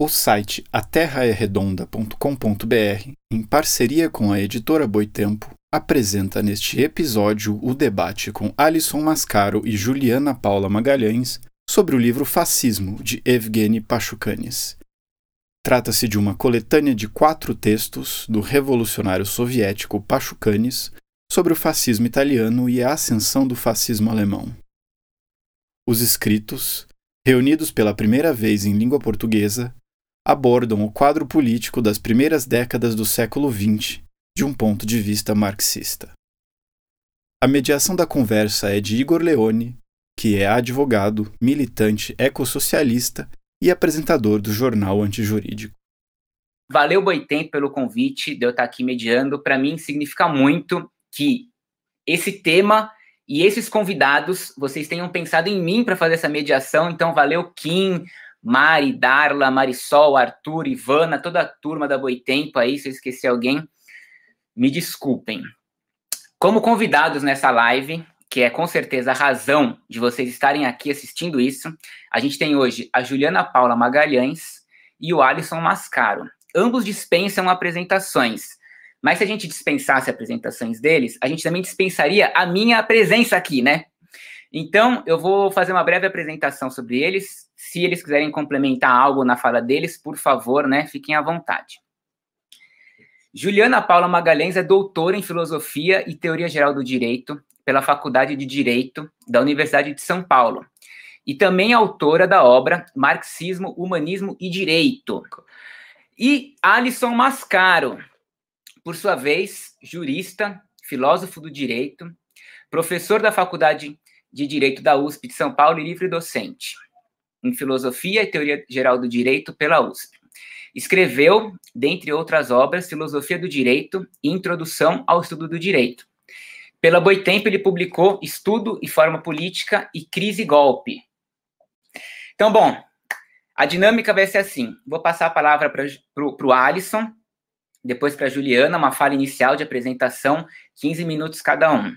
O site aterraeredonda.com.br, em parceria com a editora Boitempo, apresenta neste episódio o debate com Alisson Mascaro e Juliana Paula Magalhães sobre o livro Fascismo, de Evgeny Pachucanes. Trata-se de uma coletânea de quatro textos do revolucionário soviético Pachucanes sobre o fascismo italiano e a ascensão do fascismo alemão. Os escritos, reunidos pela primeira vez em língua portuguesa, abordam o quadro político das primeiras décadas do século XX de um ponto de vista marxista. A mediação da conversa é de Igor Leone, que é advogado, militante ecossocialista e apresentador do jornal Antijurídico. Valeu, Boitempo, pelo convite de eu estar aqui mediando. Para mim, significa muito que esse tema e esses convidados, vocês tenham pensado em mim para fazer essa mediação. Então, valeu, Kim, Mari, Darla, Marisol, Arthur, Ivana, toda a turma da Boitempo aí, se eu esqueci alguém, me desculpem. Como convidados nessa live, que é com certeza a razão de vocês estarem aqui assistindo isso, a gente tem hoje a Juliana Paula Magalhães e o Alisson Mascaro. Ambos dispensam apresentações, mas se a gente dispensasse apresentações deles, a gente também dispensaria a minha presença aqui, né? Então, eu vou fazer uma breve apresentação sobre eles. Se eles quiserem complementar algo na fala deles, por favor, né, fiquem à vontade. Juliana Paula Magalhães é doutora em Filosofia e Teoria Geral do Direito pela Faculdade de Direito da Universidade de São Paulo e também autora da obra Marxismo, Humanismo e Direito. E Alisson Mascaro, por sua vez, jurista, filósofo do direito, professor da Faculdade de Direito da USP de São Paulo e livre docente em Filosofia e Teoria Geral do Direito pela USP. Escreveu, dentre outras obras, Filosofia do Direito e Introdução ao Estudo do Direito. Pela Boitempo, ele publicou Estudo e Forma Política e Crise e Golpe. Então, bom, a dinâmica vai ser assim: vou passar a palavra para o Alisson, depois para a Juliana, uma fala inicial de apresentação, 15 minutos cada um.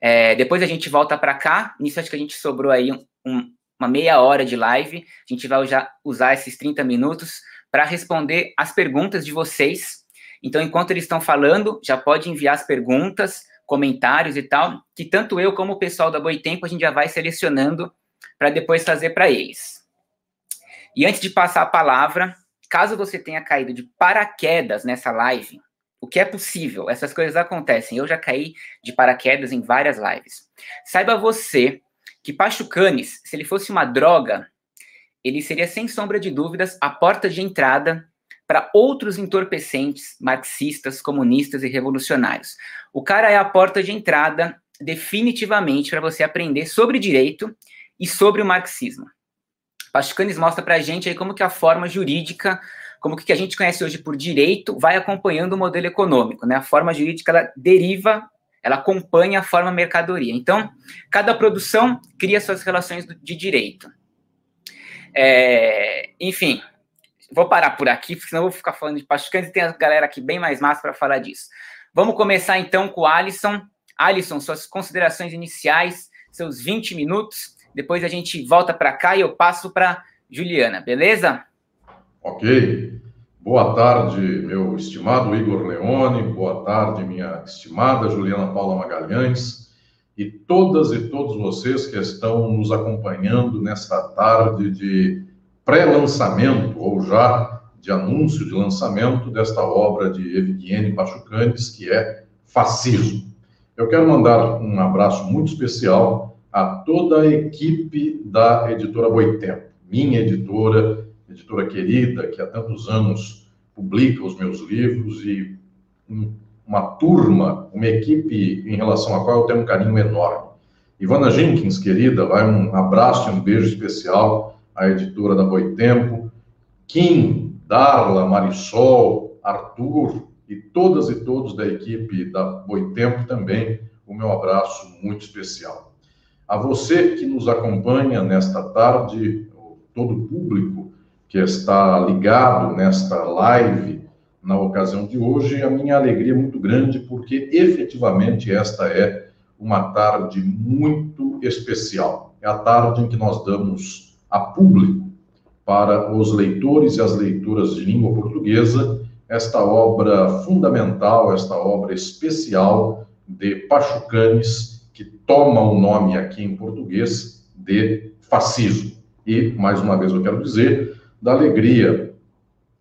É, depois a gente volta para cá. Nisso acho que a gente sobrou aí um, um, uma meia hora de live. A gente vai usar, esses 30 minutos para responder as perguntas de vocês. Então, enquanto eles estão falando, já pode enviar as perguntas, comentários e tal, que tanto eu como o pessoal da Boitempo a gente já vai selecionando para depois fazer para eles. E antes de passar a palavra, caso você tenha caído de paraquedas nessa live, o que é possível, essas coisas acontecem. Eu já caí de paraquedas em várias lives. Saiba você que Pachucanes, se ele fosse uma droga, ele seria sem sombra de dúvidas a porta de entrada para outros entorpecentes marxistas, comunistas e revolucionários. O cara é a porta de entrada definitivamente para você aprender sobre direito e sobre o marxismo. Pachucanes mostra para a gente aí como que a forma jurídica como que a gente conhece hoje por direito vai acompanhando o modelo econômico, né? A forma jurídica ela deriva, ela acompanha a forma mercadoria. Então, cada produção cria suas relações de direito. É, enfim, vou parar por aqui, porque senão eu vou ficar falando de Pachucanes e tem a galera aqui bem mais massa para falar disso. Vamos começar então com o Alisson. Alisson, suas considerações iniciais, seus 20 minutos. Depois a gente volta para cá e eu passo para Juliana, beleza? Ok. Boa tarde, meu estimado Igor Leone, boa tarde, minha estimada Juliana Paula Magalhães e todas e todos vocês que estão nos acompanhando nesta tarde de pré-lançamento ou já de anúncio de lançamento desta obra de Evgeny Pachucanes, que é Fascismo. Eu quero mandar um abraço muito especial a toda a equipe da editora Boitempo, minha editora, editora querida, que há tantos anos publica os meus livros e uma turma, uma equipe em relação à qual eu tenho um carinho enorme. Ivana Jenkins, querida, vai um abraço e um beijo especial à editora da Boitempo, Kim, Darla, Marisol, Arthur e todas e todos da equipe da Boitempo também, o meu abraço muito especial. A você que nos acompanha nesta tarde, todo o público que está ligado nesta live na ocasião de hoje. A minha alegria é muito grande porque efetivamente esta é uma tarde muito especial. É a tarde em que nós damos a público para os leitores e as leitoras de língua portuguesa esta obra fundamental, esta obra especial de Pachucanes, que toma o nome aqui em português de fascismo. E, mais uma vez, eu quero dizer da alegria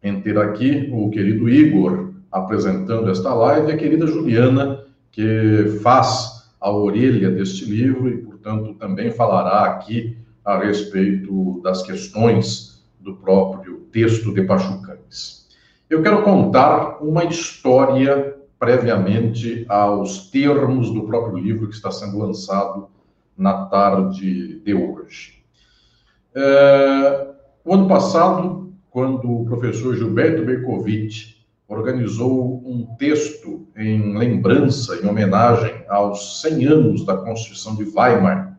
em ter aqui o querido Igor apresentando esta live e a querida Juliana, que faz a orelha deste livro e, portanto, também falará aqui a respeito das questões do próprio texto de Pachucanes. Eu quero contar uma história previamente aos termos do próprio livro que está sendo lançado na tarde de hoje. É, o ano passado, quando o professor Gilberto Berkovitch organizou um texto em lembrança, em homenagem aos 100 anos da Constituição de Weimar,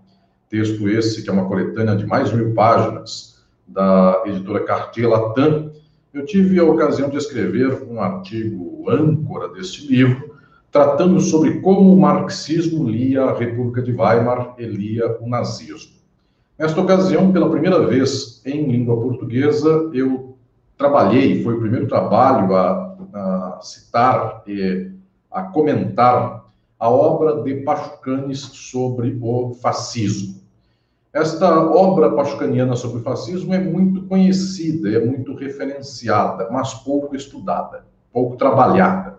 texto esse que é uma coletânea de mais de mil páginas da editora Cartier Latam, eu tive a ocasião de escrever um artigo âncora deste livro, tratando sobre como o marxismo lia a República de Weimar e lia o nazismo. Nesta ocasião, pela primeira vez em língua portuguesa, eu trabalhei, foi o primeiro trabalho a, a citar e a comentar a obra de Pachucanes sobre o fascismo. Esta obra pachucaniana sobre o fascismo é muito conhecida, é muito referenciada, mas pouco estudada, pouco trabalhada.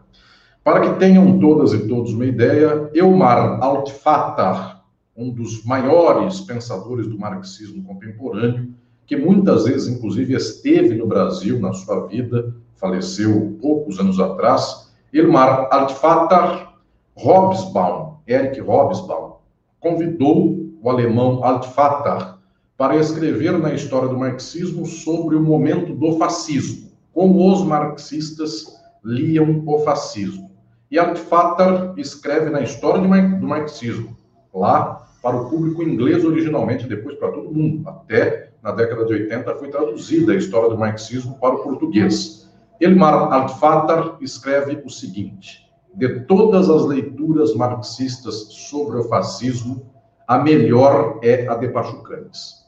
Para que tenham todas e todos uma ideia, Elmar Altfatar, um dos maiores pensadores do marxismo contemporâneo, que muitas vezes, inclusive, esteve no Brasil na sua vida, faleceu poucos anos atrás, Elmar Altvater Hobsbawm, Eric Hobsbawm, convidou o alemão Altvater para escrever na história do marxismo sobre o momento do fascismo, como os marxistas liam o fascismo. E Altvater escreve na história do marxismo, lá para o público inglês originalmente, depois para todo mundo. Até na década de 80 foi traduzida a história do marxismo para o português. Elmar Altfatar escreve o seguinte: de todas as leituras marxistas sobre o fascismo, a melhor é a de Pachucanes.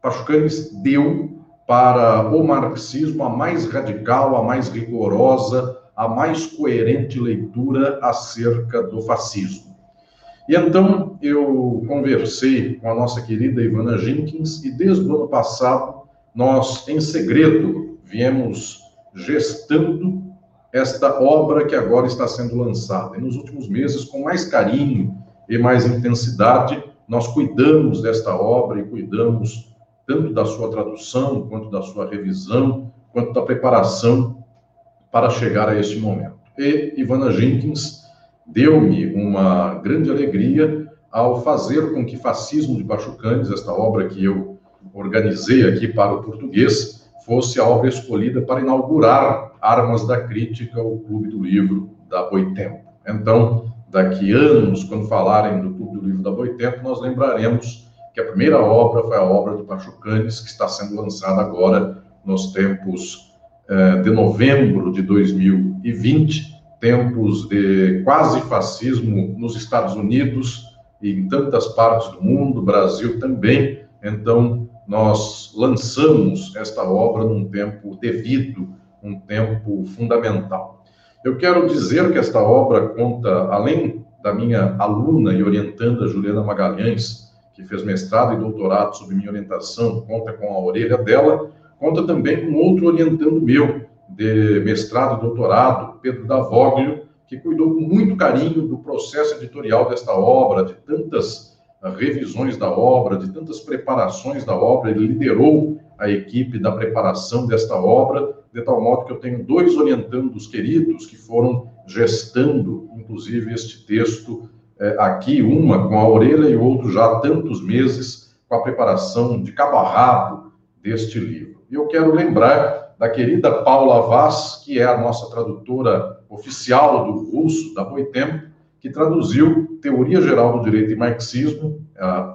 Pachucanes deu para o marxismo a mais radical, a mais rigorosa, a mais coerente leitura acerca do fascismo. E então eu conversei com a nossa querida Ivana Jenkins e desde o ano passado nós, em segredo, viemos gestando esta obra que agora está sendo lançada. E nos últimos meses, com mais carinho e mais intensidade, nós cuidamos desta obra e cuidamos tanto da sua tradução, quanto da sua revisão, quanto da preparação para chegar a este momento. E Ivana Jenkins deu-me uma grande alegria ao fazer com que Fascismo de Pachucanes, esta obra que eu organizei aqui para o português, fosse a obra escolhida para inaugurar Armas da Crítica, o Clube do Livro da Boitempo. Então, daqui anos, quando falarem do Clube do Livro da Boitempo, nós lembraremos que a primeira obra foi a obra de Pachucanes, que está sendo lançada agora nos tempos eh, de novembro de 2020, tempos de quase fascismo nos Estados Unidos e em tantas partes do mundo, Brasil também. Então, nós lançamos esta obra num tempo devido, um tempo fundamental. Eu quero dizer que esta obra conta, além da minha aluna e orientanda Juliana Magalhães, que fez mestrado e doutorado sob minha orientação, conta com a orelha dela, conta também com outro orientando meu, de mestrado doutorado, Pedro Davoglio, que cuidou com muito carinho do processo editorial desta obra, de tantas ah, revisões da obra, de tantas preparações da obra, ele liderou a equipe da preparação desta obra, de tal modo que eu tenho dois orientandos queridos que foram gestando, inclusive, este texto eh, aqui, uma com a orelha e outro já há tantos meses com a preparação de rabo deste livro. E eu quero lembrar da querida Paula Vaz, que é a nossa tradutora oficial do russo da Boitempo, que traduziu Teoria Geral do Direito e Marxismo há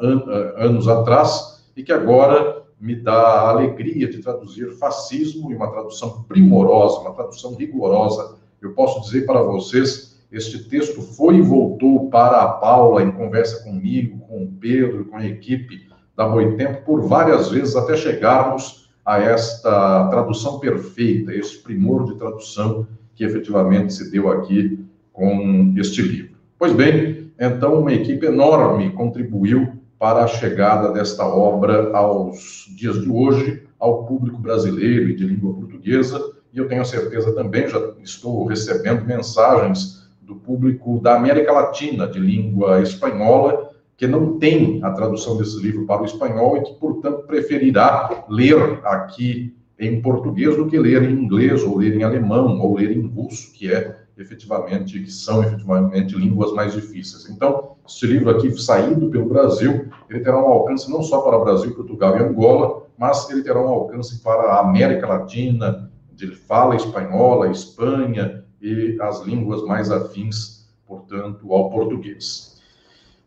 anos atrás e que agora me dá a alegria de traduzir fascismo e uma tradução primorosa, uma tradução rigorosa. Eu posso dizer para vocês, este texto foi e voltou para a Paula em conversa comigo, com o Pedro, com a equipe da Boitempo por várias vezes até chegarmos a esta tradução perfeita, este primor de tradução que efetivamente se deu aqui com este livro. Pois bem, então uma equipe enorme contribuiu para a chegada desta obra aos dias de hoje, ao público brasileiro e de língua portuguesa, e eu tenho certeza também, já estou recebendo mensagens do público da América Latina, de língua espanhola, que não tem a tradução desse livro para o espanhol e que, portanto, preferirá ler aqui em português do que ler em inglês, ou ler em alemão, ou ler em russo, que é efetivamente, que são efetivamente línguas mais difíceis. Então, este livro aqui, saído pelo Brasil, ele terá um alcance não só para Brasil, Portugal e Angola, mas ele terá um alcance para a América Latina, de fala espanhola, Espanha e as línguas mais afins, portanto, ao português.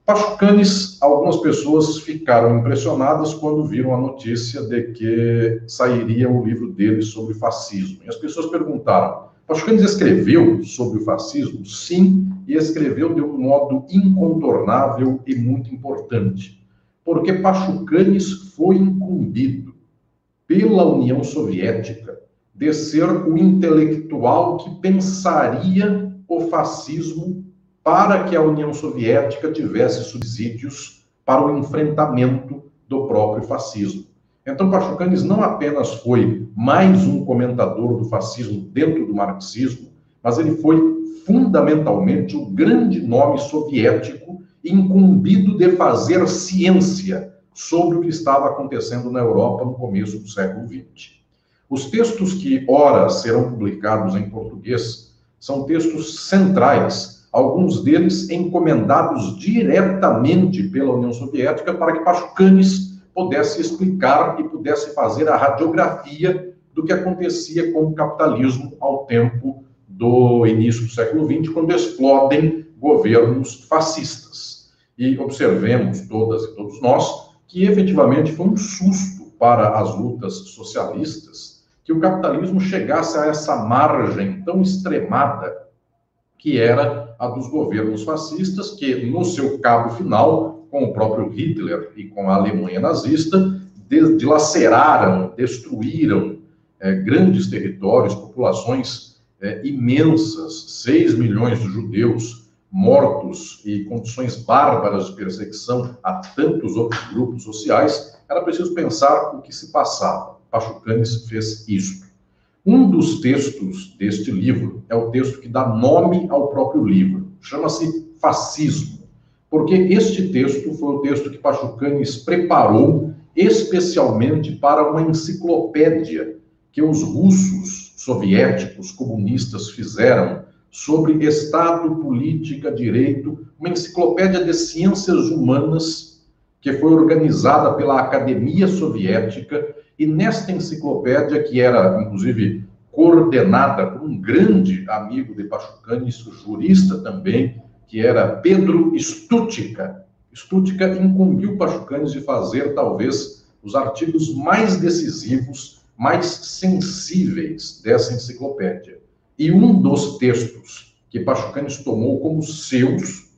Pachucanes, algumas pessoas ficaram impressionadas quando viram a notícia de que sairia o livro dele sobre fascismo. E as pessoas perguntaram: Pachucanes escreveu sobre o fascismo? Sim, e escreveu de um modo incontornável e muito importante. Porque Pachucanes foi incumbido pela União Soviética de ser o intelectual que pensaria o fascismo para que a União Soviética tivesse subsídios para o enfrentamento do próprio fascismo. Então, Pachucanes não apenas foi mais um comentador do fascismo dentro do marxismo, mas ele foi fundamentalmente o grande nome soviético incumbido de fazer ciência sobre o que estava acontecendo na Europa no começo do século XX. Os textos que, ora, serão publicados em português são textos centrais alguns deles encomendados diretamente pela União Soviética para que Pachucanes pudesse explicar e pudesse fazer a radiografia do que acontecia com o capitalismo ao tempo do início do século XX, quando explodem governos fascistas. E observemos todas e todos nós que efetivamente foi um susto para as lutas socialistas que o capitalismo chegasse a essa margem tão extremada que era a dos governos fascistas, que no seu cabo final, com o próprio Hitler e com a Alemanha nazista, dilaceraram, destruíram é, grandes territórios, populações é, imensas, 6 milhões de judeus mortos e condições bárbaras de perseguição a tantos outros grupos sociais, era preciso pensar o que se passava. Pachucanes fez isso. Um dos textos deste livro é o texto que dá nome ao próprio livro. Chama-se Fascismo, porque este texto foi o texto que Pachucanes preparou especialmente para uma enciclopédia que os russos soviéticos comunistas fizeram sobre Estado, política, direito, uma enciclopédia de ciências humanas que foi organizada pela Academia Soviética e nesta enciclopédia, que era, inclusive, coordenada por um grande amigo de Pachucanes, jurista também, que era Pedro Stutica. Stutica incumbiu Pachucanes de fazer, talvez, os artigos mais decisivos, mais sensíveis dessa enciclopédia. E um dos textos que Pachucanes tomou como seus,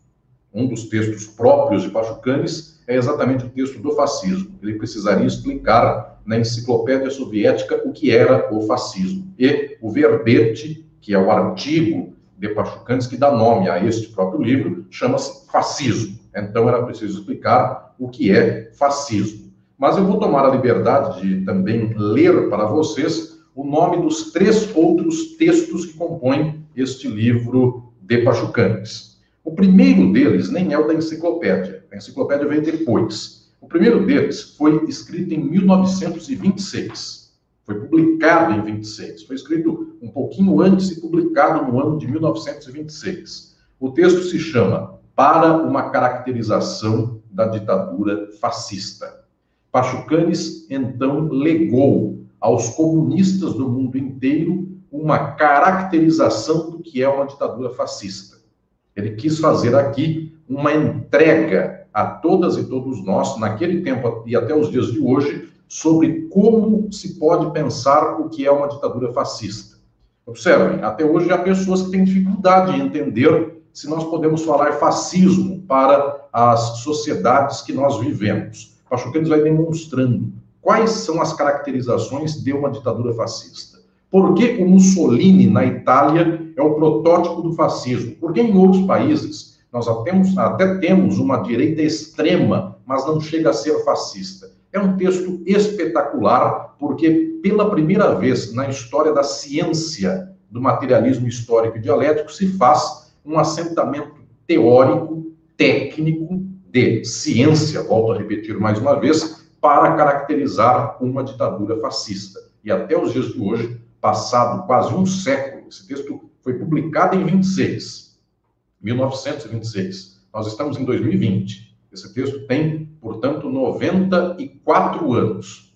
um dos textos próprios de Pachucanes, é exatamente o texto do fascismo. Ele precisaria explicar na enciclopédia soviética o que era o fascismo. E o verbete, que é o artigo de Pachucanes que dá nome a este próprio livro, chama-se fascismo. Então era preciso explicar o que é fascismo. Mas eu vou tomar a liberdade de também ler para vocês o nome dos três outros textos que compõem este livro de Pachucanes. O primeiro deles nem é o da enciclopédia. A enciclopédia veio depois. O primeiro deles foi escrito em 1926. Foi publicado em 26. Foi escrito um pouquinho antes e publicado no ano de 1926. O texto se chama Para uma caracterização da ditadura fascista. Pachucanes então legou aos comunistas do mundo inteiro uma caracterização do que é uma ditadura fascista. Ele quis fazer aqui uma entrega a todas e todos nós, naquele tempo e até os dias de hoje, sobre como se pode pensar o que é uma ditadura fascista. Observem, até hoje há pessoas que têm dificuldade em entender se nós podemos falar fascismo para as sociedades que nós vivemos. Pachucanes vai demonstrando quais são as caracterizações de uma ditadura fascista. Por que o Mussolini, na Itália, é o protótipo do fascismo? Porque em outros países nós até temos, até temos uma direita extrema, mas não chega a ser fascista. É um texto espetacular, porque pela primeira vez na história da ciência do materialismo histórico e dialético se faz um assentamento teórico, técnico, de ciência, volto a repetir mais uma vez, para caracterizar uma ditadura fascista. E até os dias de hoje, passado quase um século, esse texto foi publicado em 26, 1926. Nós estamos em 2020. Esse texto tem, portanto, 94 anos.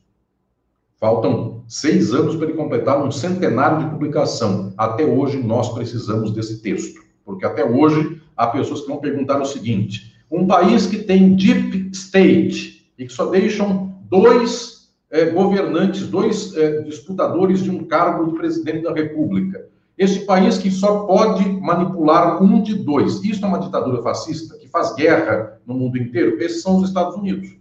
Faltam seis anos para ele completar um centenário de publicação. Até hoje nós precisamos desse texto, porque até hoje há pessoas que vão perguntar o seguinte: um país que tem deep state e que só deixam dois é, governantes, dois é, disputadores de um cargo de presidente da República. Esse país que só pode manipular um de dois. Isso é uma ditadura fascista que faz guerra no mundo inteiro. Esses são os Estados Unidos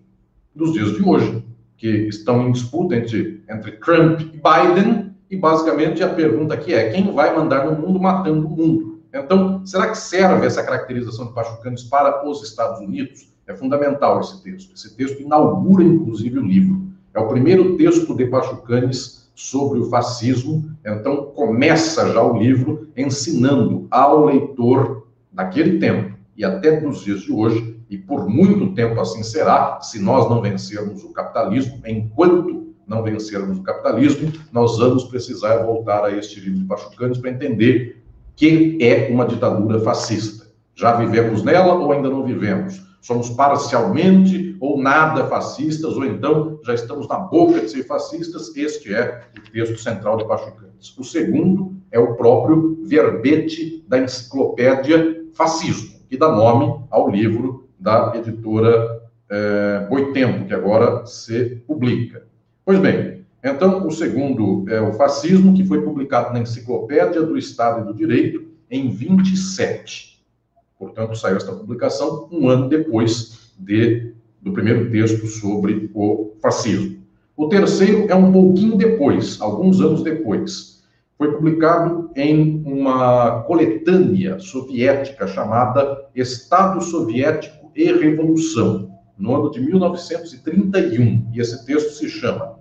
dos dias de hoje, que estão em disputa entre, entre Trump e Biden. E basicamente a pergunta aqui é: quem vai mandar no mundo matando o mundo? Então, será que serve essa caracterização de Pachucanes para os Estados Unidos? É fundamental esse texto. Esse texto inaugura, inclusive, o livro. É o primeiro texto de Pachucanes sobre o fascismo. Então, começa já o livro ensinando ao leitor daquele tempo e até dos dias de hoje, e por muito tempo assim será, se nós não vencermos o capitalismo, enquanto não vencermos o capitalismo, nós vamos precisar voltar a este livro de Pachucanes para entender que é uma ditadura fascista. Já vivemos nela ou ainda não vivemos? Somos parcialmente ou nada fascistas, ou então já estamos na boca de ser fascistas? Este é o texto central de Pachucantes. O segundo é o próprio verbete da enciclopédia Fascismo, que dá nome ao livro da editora é, Boitempo, que agora se publica. Pois bem, então, o segundo é o fascismo, que foi publicado na Enciclopédia do Estado e do Direito em 27. Portanto, saiu esta publicação um ano depois de, do primeiro texto sobre o fascismo. O terceiro é um pouquinho depois, alguns anos depois. Foi publicado em uma coletânea soviética chamada Estado Soviético e Revolução, no ano de 1931. E esse texto se chama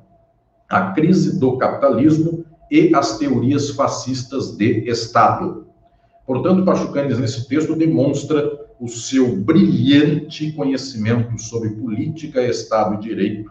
a crise do capitalismo e as teorias fascistas de Estado. Portanto, Pachucanes, nesse texto, demonstra o seu brilhante conhecimento sobre política, Estado e direito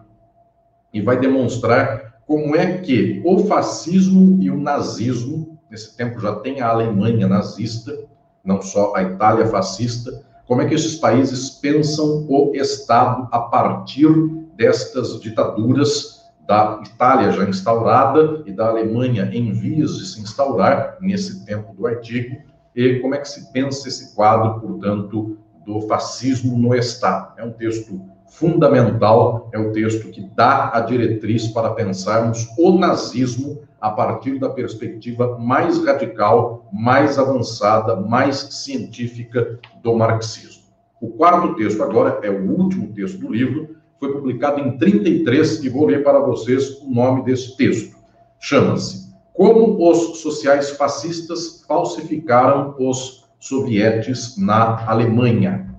e vai demonstrar como é que o fascismo e o nazismo, nesse tempo já tem a Alemanha nazista, não só a Itália fascista, como é que esses países pensam o Estado a partir destas ditaduras da Itália já instaurada e da Alemanha em vias de se instaurar nesse tempo do artigo, e como é que se pensa esse quadro, portanto, do fascismo no Estado. É um texto fundamental, é o um texto que dá a diretriz para pensarmos o nazismo a partir da perspectiva mais radical, mais avançada, mais científica do marxismo. O quarto texto agora é o último texto do livro, foi publicado em 33 e vou ler para vocês o nome desse texto. Chama-se Como os sociais fascistas falsificaram os sovietes na Alemanha.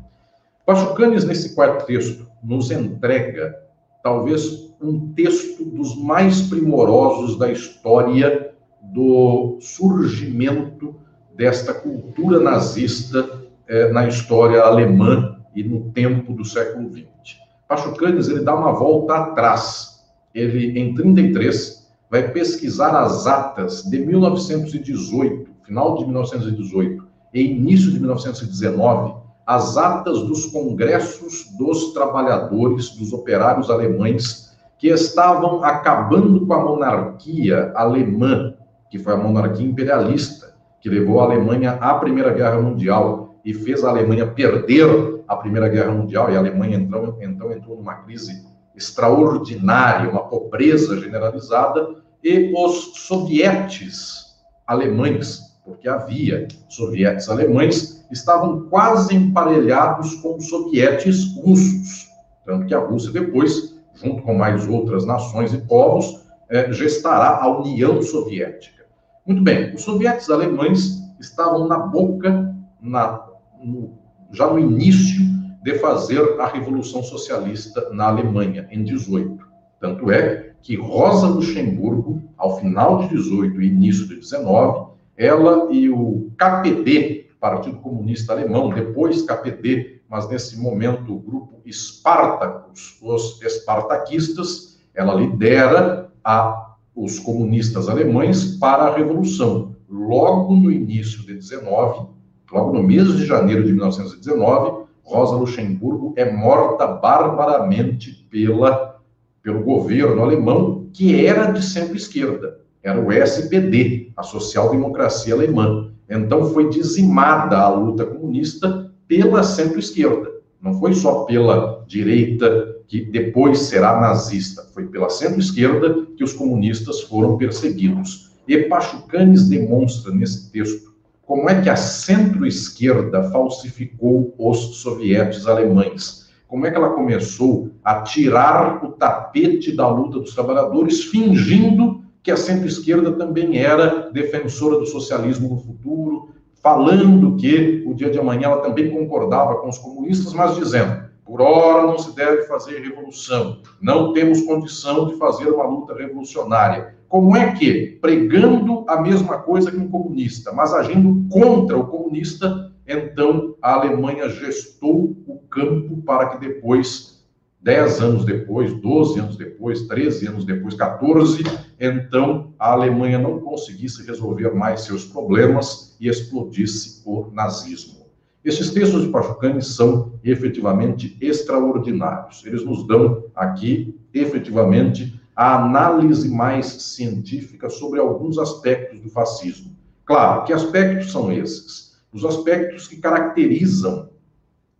Pachucanes, nesse quarto texto, nos entrega talvez um texto dos mais primorosos da história do surgimento desta cultura nazista eh, na história alemã e no tempo do século XX. Pachucanes ele dá uma volta atrás. Ele, em 33, vai pesquisar as atas de 1918, final de 1918 e início de 1919, as atas dos congressos dos trabalhadores, dos operários alemães, que estavam acabando com a monarquia alemã, que foi a monarquia imperialista, que levou a Alemanha à Primeira Guerra Mundial e fez a Alemanha perder a Primeira Guerra Mundial e a Alemanha entrou, então entrou numa crise extraordinária, uma pobreza generalizada, e os sovietes alemães, porque havia sovietes alemães, estavam quase emparelhados com sovietes russos. Tanto que a Rússia depois junto com mais outras nações e povos, é, gestará a União Soviética. Muito bem, os soviéticos alemães estavam na boca, na, no, já no início de fazer a Revolução Socialista na Alemanha, em 18. Tanto é que Rosa Luxemburgo, ao final de 18 e início de 19, ela e o KPD, Partido Comunista Alemão, depois KPD, mas nesse momento o grupo Spartacus, os espartaquistas, ela lidera a, os comunistas alemães para a Revolução. Logo no início de 19, logo no mês de janeiro de 1919, Rosa Luxemburgo é morta barbaramente pela, pelo governo alemão, que era de centro-esquerda, era o SPD, a social-democracia alemã. Então foi dizimada a luta comunista pela centro-esquerda. Não foi só pela direita, que depois será nazista, foi pela centro-esquerda que os comunistas foram perseguidos. E Pachucanes demonstra nesse texto como é que a centro-esquerda falsificou os sovietes alemães. Como é que ela começou a tirar o tapete da luta dos trabalhadores, fingindo que a centro-esquerda também era defensora do socialismo no futuro, falando que o dia de amanhã ela também concordava com os comunistas, mas dizendo: por hora não se deve fazer revolução, não temos condição de fazer uma luta revolucionária. Como é que, pregando a mesma coisa que um comunista, mas agindo contra o comunista, então a Alemanha gestou o campo para que depois, 10 anos depois, 12 anos depois, 13 anos depois, 14, então a Alemanha não conseguisse resolver mais seus problemas e explodisse o nazismo. Esses textos de Pachucani são efetivamente extraordinários. Eles nos dão aqui, efetivamente, a análise mais científica sobre alguns aspectos do fascismo. Claro, que aspectos são esses? Os aspectos que caracterizam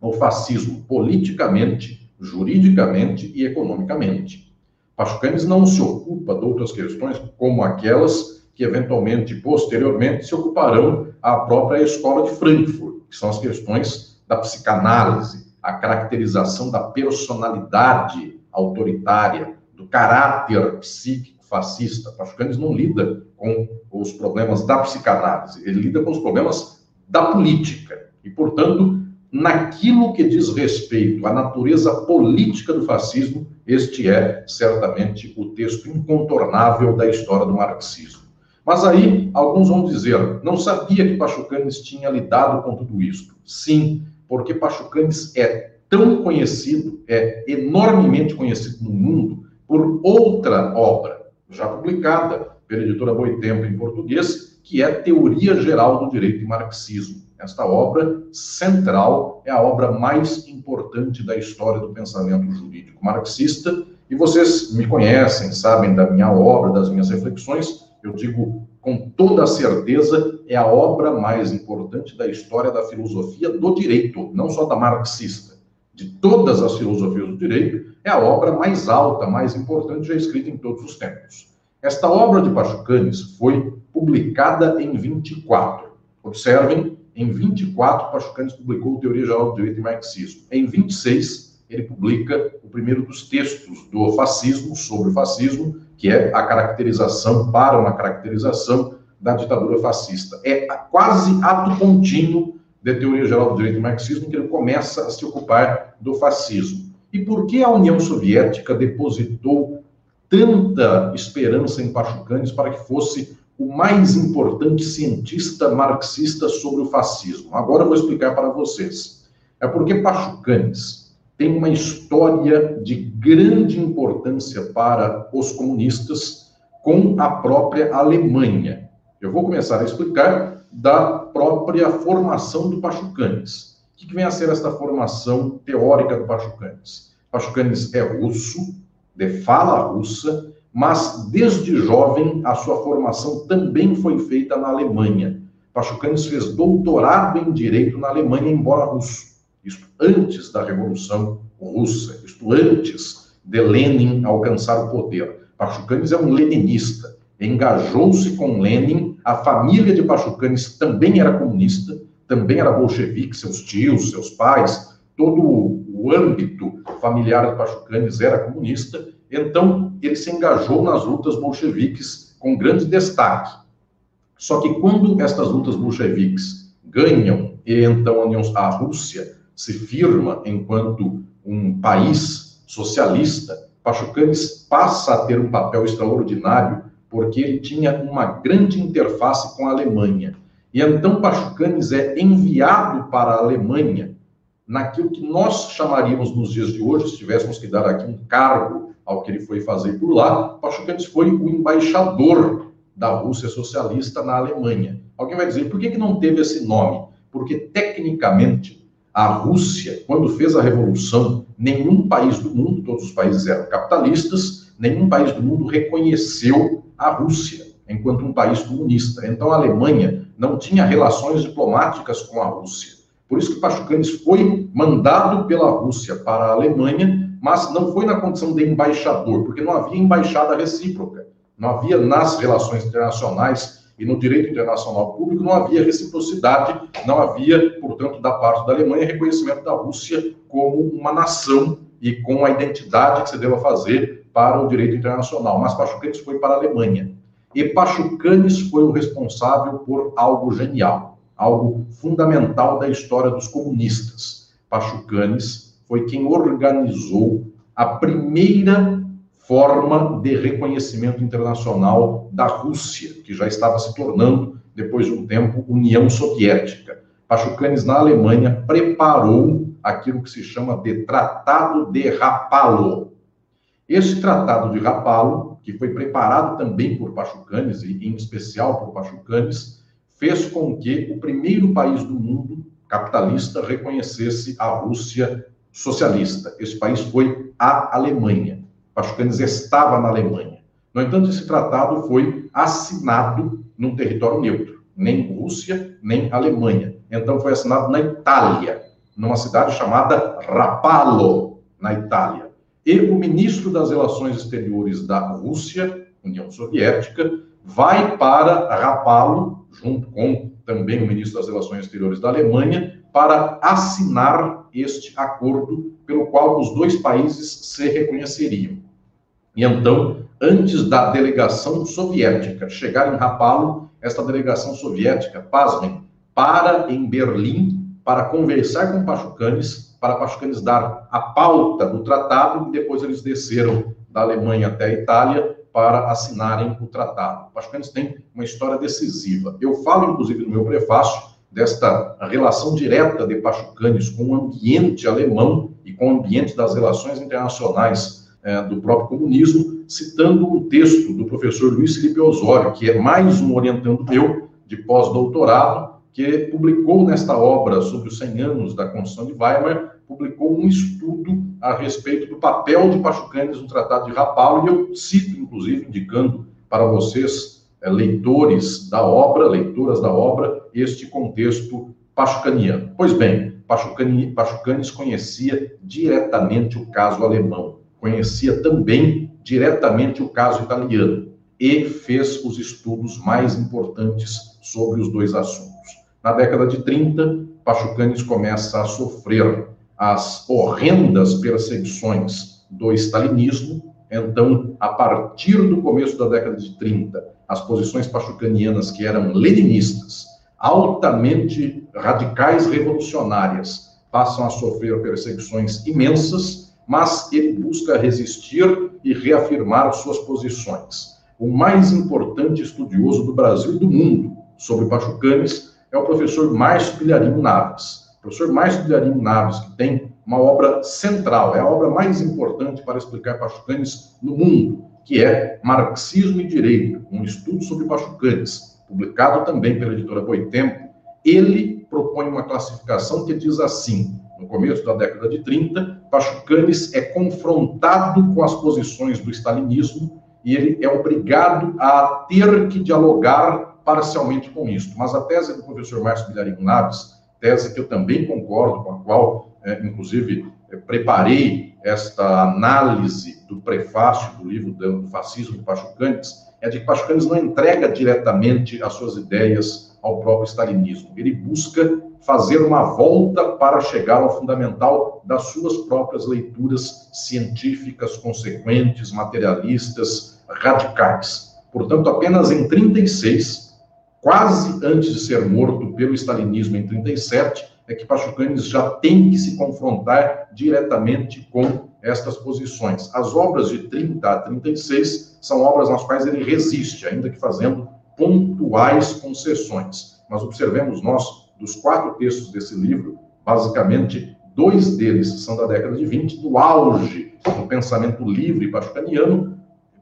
o fascismo politicamente, juridicamente e economicamente. Pachucanes não se ocupa de outras questões como aquelas que eventualmente, posteriormente, se ocuparão a própria escola de Frankfurt, que são as questões da psicanálise, a caracterização da personalidade autoritária, do caráter psíquico fascista. Pachucanes não lida com os problemas da psicanálise, ele lida com os problemas da política. E, portanto, naquilo que diz respeito à natureza política do fascismo, este é certamente o texto incontornável da história do marxismo. Mas aí alguns vão dizer, não sabia que Pachucanes tinha lidado com tudo isso. Sim, porque Pachucanes é tão conhecido, é enormemente conhecido no mundo, por outra obra, já publicada pela editora Boitempo em português, que é Teoria Geral do Direito e Marxismo. Esta obra central é a obra mais importante da história do pensamento jurídico marxista, e vocês me conhecem, sabem da minha obra, das minhas reflexões, eu digo com toda certeza, é a obra mais importante da história da filosofia do direito, não só da marxista. De todas as filosofias do direito, é a obra mais alta, mais importante já escrita em todos os tempos. Esta obra de Pachucanes foi publicada em 24. Observem, em 24, Pachucanes publicou Teoria Geral do Direito e Marxismo. Em 26, ele publica o primeiro dos textos do fascismo, sobre o fascismo, que é a caracterização, para uma caracterização da ditadura fascista. É quase ato contínuo de Teoria Geral do Direito e Marxismo que ele começa a se ocupar do fascismo. E por que a União Soviética depositou tanta esperança em Pachucanes para que fosse o mais importante cientista marxista sobre o fascismo? Agora eu vou explicar para vocês. É porque Pachucanes tem uma história de grande importância para os comunistas com a própria Alemanha. Eu vou começar a explicar da própria formação do Pachucanes. O que vem a ser esta formação teórica do Pachucanes? Pachucanes é russo, de fala russa, mas desde jovem a sua formação também foi feita na Alemanha. Pachucanes fez doutorado em direito na Alemanha, embora russo. Isto antes da Revolução Russa, isto antes de Lenin alcançar o poder. Pachucanes é um leninista, engajou-se com Lenin, a família de Pachucanes também era comunista, também era bolchevique, seus tios, seus pais, todo o âmbito familiar de Pachucanes era comunista, então ele se engajou nas lutas bolcheviques com grande destaque. Só que quando estas lutas bolcheviques ganham e então a Rússia se firma enquanto um país socialista, Pachucanes passa a ter um papel extraordinário porque ele tinha uma grande interface com a Alemanha. E então Pachucanes é enviado para a Alemanha naquilo que nós chamaríamos nos dias de hoje, se tivéssemos que dar aqui um cargo ao que ele foi fazer por lá, Pachucanes foi o embaixador da Rússia socialista na Alemanha. Alguém vai dizer, por que, que não teve esse nome? Porque, tecnicamente, a Rússia, quando fez a revolução, nenhum país do mundo, todos os países eram capitalistas, nenhum país do mundo reconheceu a Rússia enquanto um país comunista. Então, a Alemanha não tinha relações diplomáticas com a Rússia. Por isso que Pachucanes foi mandado pela Rússia para a Alemanha, mas não foi na condição de embaixador, porque não havia embaixada recíproca. Não havia nas relações internacionais e no direito internacional público, não havia reciprocidade, não havia, portanto, da parte da Alemanha, reconhecimento da Rússia como uma nação e com a identidade que se deva fazer para o direito internacional. Mas Pachucanes foi para a Alemanha. E Pachucanes foi o responsável por algo genial algo fundamental da história dos comunistas. Pachucanes foi quem organizou a primeira forma de reconhecimento internacional da Rússia, que já estava se tornando, depois de um tempo, União Soviética. Pachucanes, na Alemanha, preparou aquilo que se chama de Tratado de Rapallo. Esse Tratado de Rapallo, que foi preparado também por Pachucanes, e em especial por Pachucanes, fez com que o primeiro país do mundo capitalista reconhecesse a Rússia socialista. Esse país foi a Alemanha. Pachucanes estava na Alemanha. No entanto, esse tratado foi assinado num território neutro, nem Rússia, nem Alemanha. Então, foi assinado na Itália, numa cidade chamada Rapallo, na Itália. E o ministro das Relações Exteriores da Rússia, União Soviética, vai para Rapallo junto com também o ministro das Relações Exteriores da Alemanha, para assinar este acordo pelo qual os dois países se reconheceriam. E então, antes da delegação soviética chegar em Rapallo, esta delegação soviética, pasmem, para em Berlim para conversar com Pachucanes, para Pachucanes dar a pauta do tratado, e depois eles desceram da Alemanha até a Itália para assinarem o tratado. Eles têm uma história decisiva. Eu falo, inclusive, no meu prefácio, desta relação direta de Pachucanes com o ambiente alemão e com o ambiente das relações internacionais eh, do próprio comunismo, citando um texto do professor Luiz Felipe Osório, que é mais um orientando meu de pós-doutorado, que publicou nesta obra sobre os 100 anos da Constituição de Weimar publicou um estudo a respeito do papel de Pachucanes no Tratado de Rapallo, e eu cito, inclusive, indicando para vocês, é, leitores da obra, leitoras da obra, este contexto pachucaniano. Pois bem, Pachucanes conhecia diretamente o caso alemão, conhecia também diretamente o caso italiano, e fez os estudos mais importantes sobre os dois assuntos. Na década de 30, Pachucanes começa a sofrer as horrendas perseguições do stalinismo. Então, a partir do começo da década de 30, as posições pachucanianas, que eram leninistas, altamente radicais revolucionárias, passam a sofrer perseguições imensas, mas ele busca resistir e reafirmar suas posições. O mais importante estudioso do Brasil e do mundo sobre Pachucanes é o professor Márcio Pilharinho Naves professor Márcio Guilherme Naves, que tem uma obra central, é a obra mais importante para explicar Pachucanes no mundo, que é Marxismo e Direito, um estudo sobre Pachucanes, publicado também pela editora Boitempo. Ele propõe uma classificação que diz assim: no começo da década de 30, Pachucanes é confrontado com as posições do stalinismo e ele é obrigado a ter que dialogar parcialmente com isso. Mas a tese do professor Márcio Guilherme Naves tese que eu também concordo, com a qual, é, inclusive, é, preparei esta análise do prefácio do livro do Fascismo de Pachucanes, é de que Pachucanes não entrega diretamente as suas ideias ao próprio stalinismo. Ele busca fazer uma volta para chegar ao fundamental das suas próprias leituras científicas consequentes, materialistas, radicais. Portanto, apenas em 36, quase antes de ser morto pelo stalinismo em 37, é que Pachucanes já tem que se confrontar diretamente com estas posições. As obras de 30 a 36 são obras nas quais ele resiste, ainda que fazendo pontuais concessões. Mas observemos nós, dos quatro textos desse livro, basicamente dois deles são da década de 20, do auge do pensamento livre pachucaniano,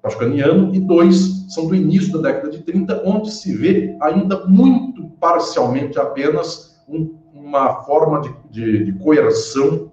pachucaniano e dois são do início da década de 30, onde se vê ainda muito parcialmente apenas um, uma forma de, de, de coerção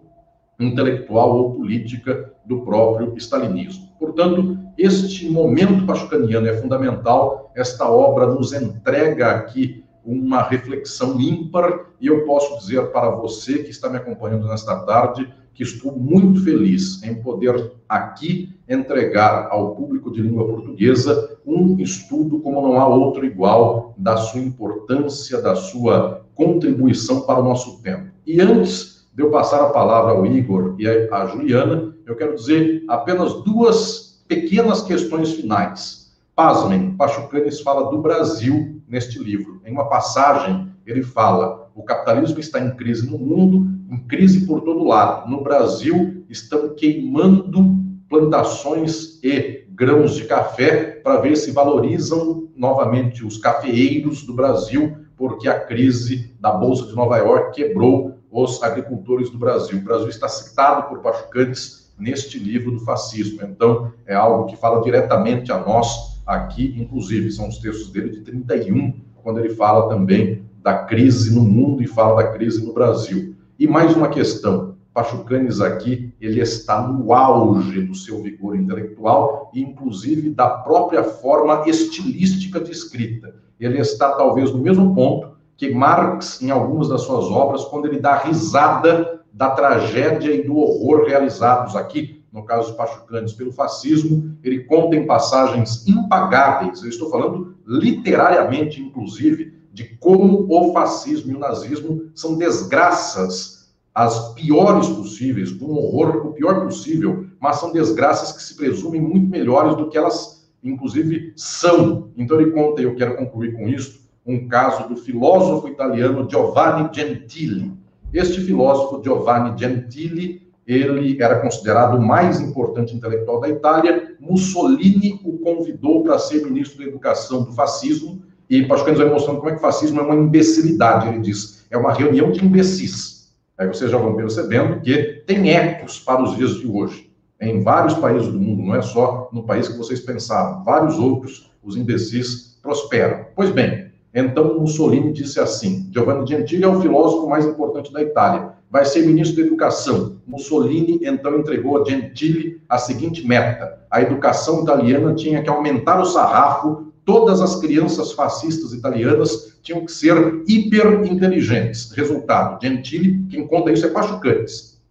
intelectual ou política do próprio stalinismo. Portanto, este momento pachucaniano é fundamental, esta obra nos entrega aqui uma reflexão ímpar, e eu posso dizer para você que está me acompanhando nesta tarde que estou muito feliz em poder aqui entregar ao público de língua portuguesa um estudo como não há outro igual da sua importância, da sua contribuição para o nosso tempo. E antes de eu passar a palavra ao Igor e à Juliana, eu quero dizer apenas duas pequenas questões finais. Pasmem, Pachucanes fala do Brasil neste livro. Em uma passagem, ele fala: o capitalismo está em crise no mundo, em crise por todo lado. No Brasil, estão queimando plantações e grãos de café para ver se valorizam novamente os cafeeiros do Brasil, porque a crise da Bolsa de Nova York quebrou os agricultores do Brasil. O Brasil está citado por Pachucanes neste livro do fascismo. Então, é algo que fala diretamente a nós aqui, inclusive, são os textos dele de 31, quando ele fala também da crise no mundo e fala da crise no Brasil. E mais uma questão, Pachucanes aqui, ele está no auge do seu vigor intelectual e, inclusive, da própria forma estilística de escrita. Ele está, talvez, no mesmo ponto que Marx, em algumas das suas obras, quando ele dá risada da tragédia e do horror realizados aqui, no caso dos Pachucanes, pelo fascismo, ele conta em passagens impagáveis, eu estou falando literariamente, inclusive, de como o fascismo e o nazismo são desgraças, as piores possíveis, um horror o pior possível, mas são desgraças que se presumem muito melhores do que elas, inclusive, são. Então ele conta, e eu quero concluir com isso, um caso do filósofo italiano Giovanni Gentili. Este filósofo, Giovanni Gentili, ele era considerado o mais importante intelectual da Itália. Mussolini o convidou para ser ministro da Educação do fascismo e Pascoal vai mostrando como é que o fascismo é uma imbecilidade. Ele diz, é uma reunião de imbecis. Aí vocês já vão percebendo que tem ecos para os dias de hoje. Em vários países do mundo, não é só no país que vocês pensaram, vários outros, os imbecis prosperam. Pois bem, então Mussolini disse assim: Giovanni Gentili é o filósofo mais importante da Itália, vai ser ministro da Educação. Mussolini então entregou a Gentili a seguinte meta: a educação italiana tinha que aumentar o sarrafo todas as crianças fascistas italianas tinham que ser hiper inteligentes. Resultado, Gentili, quem conta isso é Pachucanes.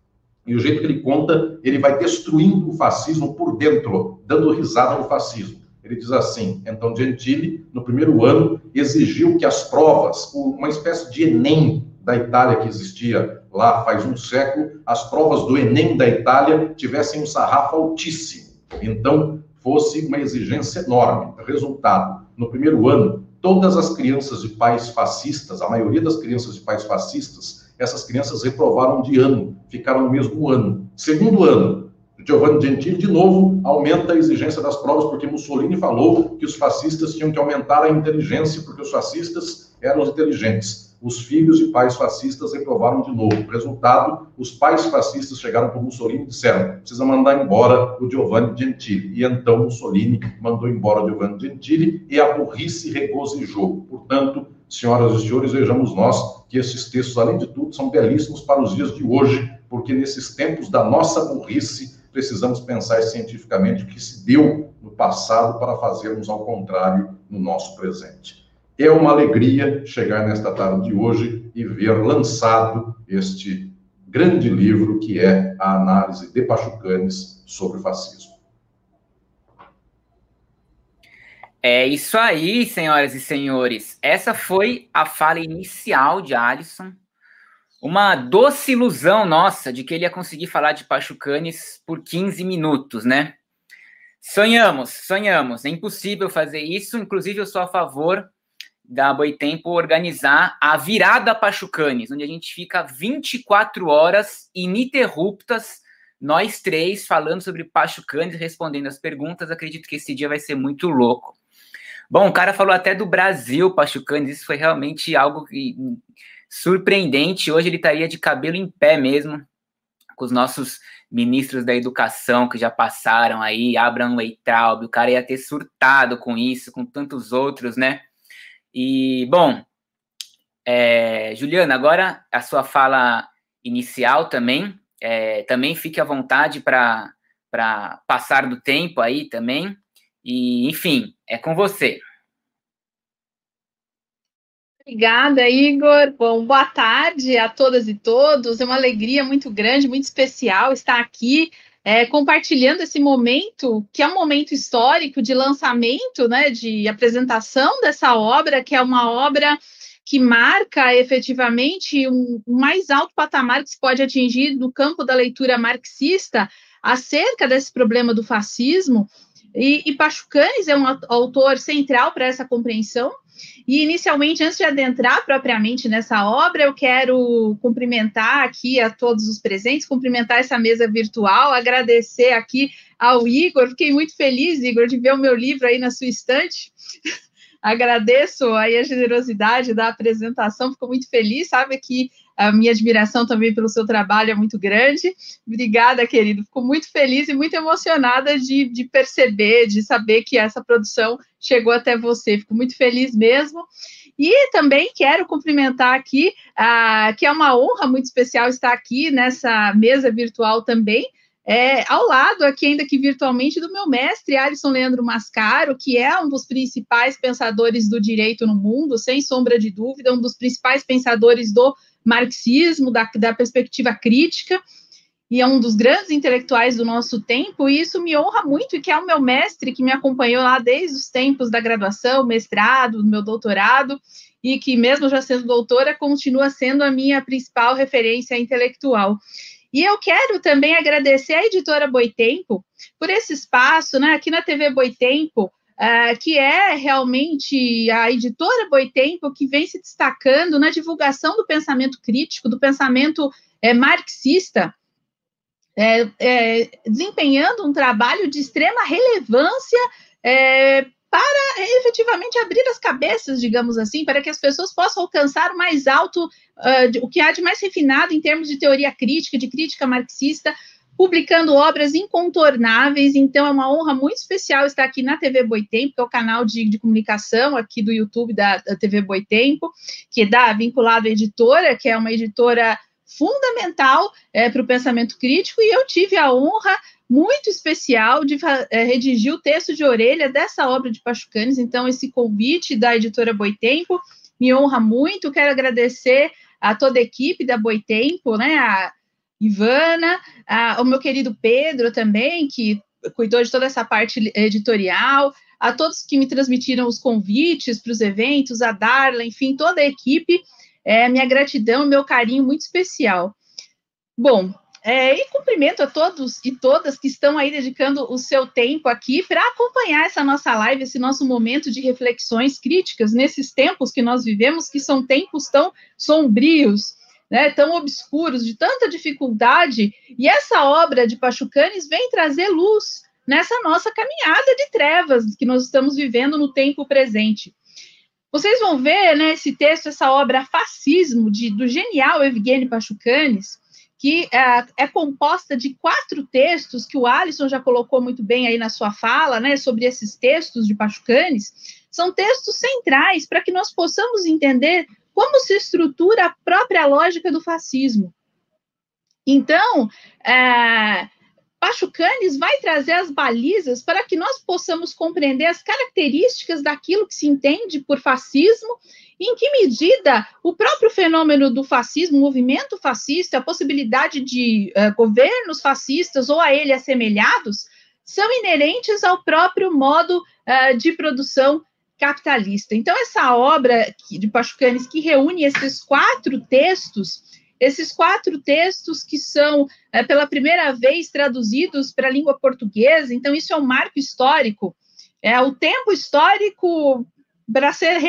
E o jeito que ele conta, ele vai destruindo o fascismo por dentro, dando risada no fascismo. Ele diz assim: então Gentili, no primeiro ano, exigiu que as provas, uma espécie de Enem da Itália que existia lá faz um século, as provas do Enem da Itália tivessem um sarrafo altíssimo. Então, fosse uma exigência enorme. Resultado: no primeiro ano, todas as crianças de pais fascistas, a maioria das crianças de pais fascistas, essas crianças reprovaram de ano, ficaram no mesmo ano. Segundo ano, Giovanni Gentili, de novo, aumenta a exigência das provas, porque Mussolini falou que os fascistas tinham que aumentar a inteligência, porque os fascistas eram os inteligentes os filhos de pais fascistas reprovaram de novo. Resultado, os pais fascistas chegaram para Mussolini e disseram: precisa mandar embora o Giovanni Gentili. E então Mussolini mandou embora o Giovanni Gentili e a burrice regozijou. Portanto, senhoras e senhores, vejamos nós que esses textos, além de tudo, são belíssimos para os dias de hoje, porque nesses tempos da nossa burrice, precisamos pensar cientificamente o que se deu no passado para fazermos ao contrário no nosso presente. É uma alegria chegar nesta tarde de hoje e ver lançado este grande livro que é a análise de Pachucanes sobre o fascismo. É isso aí, senhoras e senhores. Essa foi a fala inicial de Alisson. Uma doce ilusão nossa de que ele ia conseguir falar de Pachucanes por 15 minutos, né? Sonhamos, sonhamos. É impossível fazer isso. Inclusive, eu sou a favor da Boitempo organizar a virada Pachucanes, onde a gente fica 24 horas ininterruptas, nós três, falando sobre Pachucanes, respondendo as perguntas. Acredito que esse dia vai ser muito louco. Bom, o cara falou até do Brasil, Pachucanes, isso foi realmente algo que, surpreendente. Hoje ele estaria de cabelo em pé mesmo, com os nossos ministros da educação que já passaram aí, Abraham Weitraub, o cara ia ter surtado com isso, com tantos outros, né? E, bom, é, Juliana, agora a sua fala inicial também, é, também fique à vontade para passar do tempo aí também, e, enfim, é com você. Obrigada, Igor. Bom, boa tarde a todas e todos. É uma alegria muito grande, muito especial estar aqui é, compartilhando esse momento, que é um momento histórico de lançamento, né, de apresentação dessa obra, que é uma obra que marca efetivamente um, um mais alto patamar que se pode atingir no campo da leitura marxista acerca desse problema do fascismo. E, e Pachucanes é um autor central para essa compreensão, e, inicialmente, antes de adentrar propriamente nessa obra, eu quero cumprimentar aqui a todos os presentes, cumprimentar essa mesa virtual, agradecer aqui ao Igor. Fiquei muito feliz, Igor, de ver o meu livro aí na sua estante. Agradeço aí a generosidade da apresentação, fico muito feliz, sabe que a minha admiração também pelo seu trabalho é muito grande. Obrigada, querido. Fico muito feliz e muito emocionada de, de perceber, de saber que essa produção chegou até você. Fico muito feliz mesmo. E também quero cumprimentar aqui, uh, que é uma honra muito especial estar aqui nessa mesa virtual também, é, ao lado, aqui ainda que virtualmente, do meu mestre Alisson Leandro Mascaro, que é um dos principais pensadores do direito no mundo, sem sombra de dúvida, um dos principais pensadores do marxismo, da, da perspectiva crítica, e é um dos grandes intelectuais do nosso tempo, e isso me honra muito, e que é o meu mestre, que me acompanhou lá desde os tempos da graduação, mestrado, meu doutorado, e que, mesmo já sendo doutora, continua sendo a minha principal referência intelectual. E eu quero também agradecer à editora Boitempo por esse espaço, né, aqui na TV Boitempo, uh, que é realmente a editora Boitempo que vem se destacando na divulgação do pensamento crítico, do pensamento é, marxista, é, é, desempenhando um trabalho de extrema relevância é, para efetivamente abrir as cabeças, digamos assim, para que as pessoas possam alcançar o mais alto, uh, o que há de mais refinado em termos de teoria crítica, de crítica marxista, publicando obras incontornáveis. Então, é uma honra muito especial estar aqui na TV Boitempo, que é o canal de, de comunicação aqui do YouTube da, da TV Boitempo, que dá vinculado à editora, que é uma editora fundamental é, para o pensamento crítico, e eu tive a honra muito especial de é, redigir o texto de orelha dessa obra de Pachucanes. Então, esse convite da editora Boitempo me honra muito. Quero agradecer a toda a equipe da Boitempo, né? A Ivana, a, o meu querido Pedro também, que cuidou de toda essa parte editorial, a todos que me transmitiram os convites para os eventos, a Darla, enfim, toda a equipe. É, minha gratidão, meu carinho muito especial. Bom, é, e cumprimento a todos e todas que estão aí dedicando o seu tempo aqui para acompanhar essa nossa live, esse nosso momento de reflexões críticas nesses tempos que nós vivemos, que são tempos tão sombrios, né, tão obscuros, de tanta dificuldade. E essa obra de Pachucanes vem trazer luz nessa nossa caminhada de trevas que nós estamos vivendo no tempo presente. Vocês vão ver, né, esse texto, essa obra Fascismo, de, do genial Evgeny Pachucanes, que é, é, composta de quatro textos que o Alisson já colocou muito bem aí na sua fala, né, sobre esses textos de Pachucanes, são textos centrais para que nós possamos entender como se estrutura a própria lógica do fascismo. Então, é, Pachucanes vai trazer as balizas para que nós possamos compreender as características daquilo que se entende por fascismo em que medida o próprio fenômeno do fascismo, o movimento fascista, a possibilidade de uh, governos fascistas ou a ele assemelhados, são inerentes ao próprio modo uh, de produção capitalista. Então, essa obra de Pachucanes, que reúne esses quatro textos, esses quatro textos que são, é, pela primeira vez, traduzidos para a língua portuguesa, então, isso é um marco histórico. É, o tempo histórico para ser,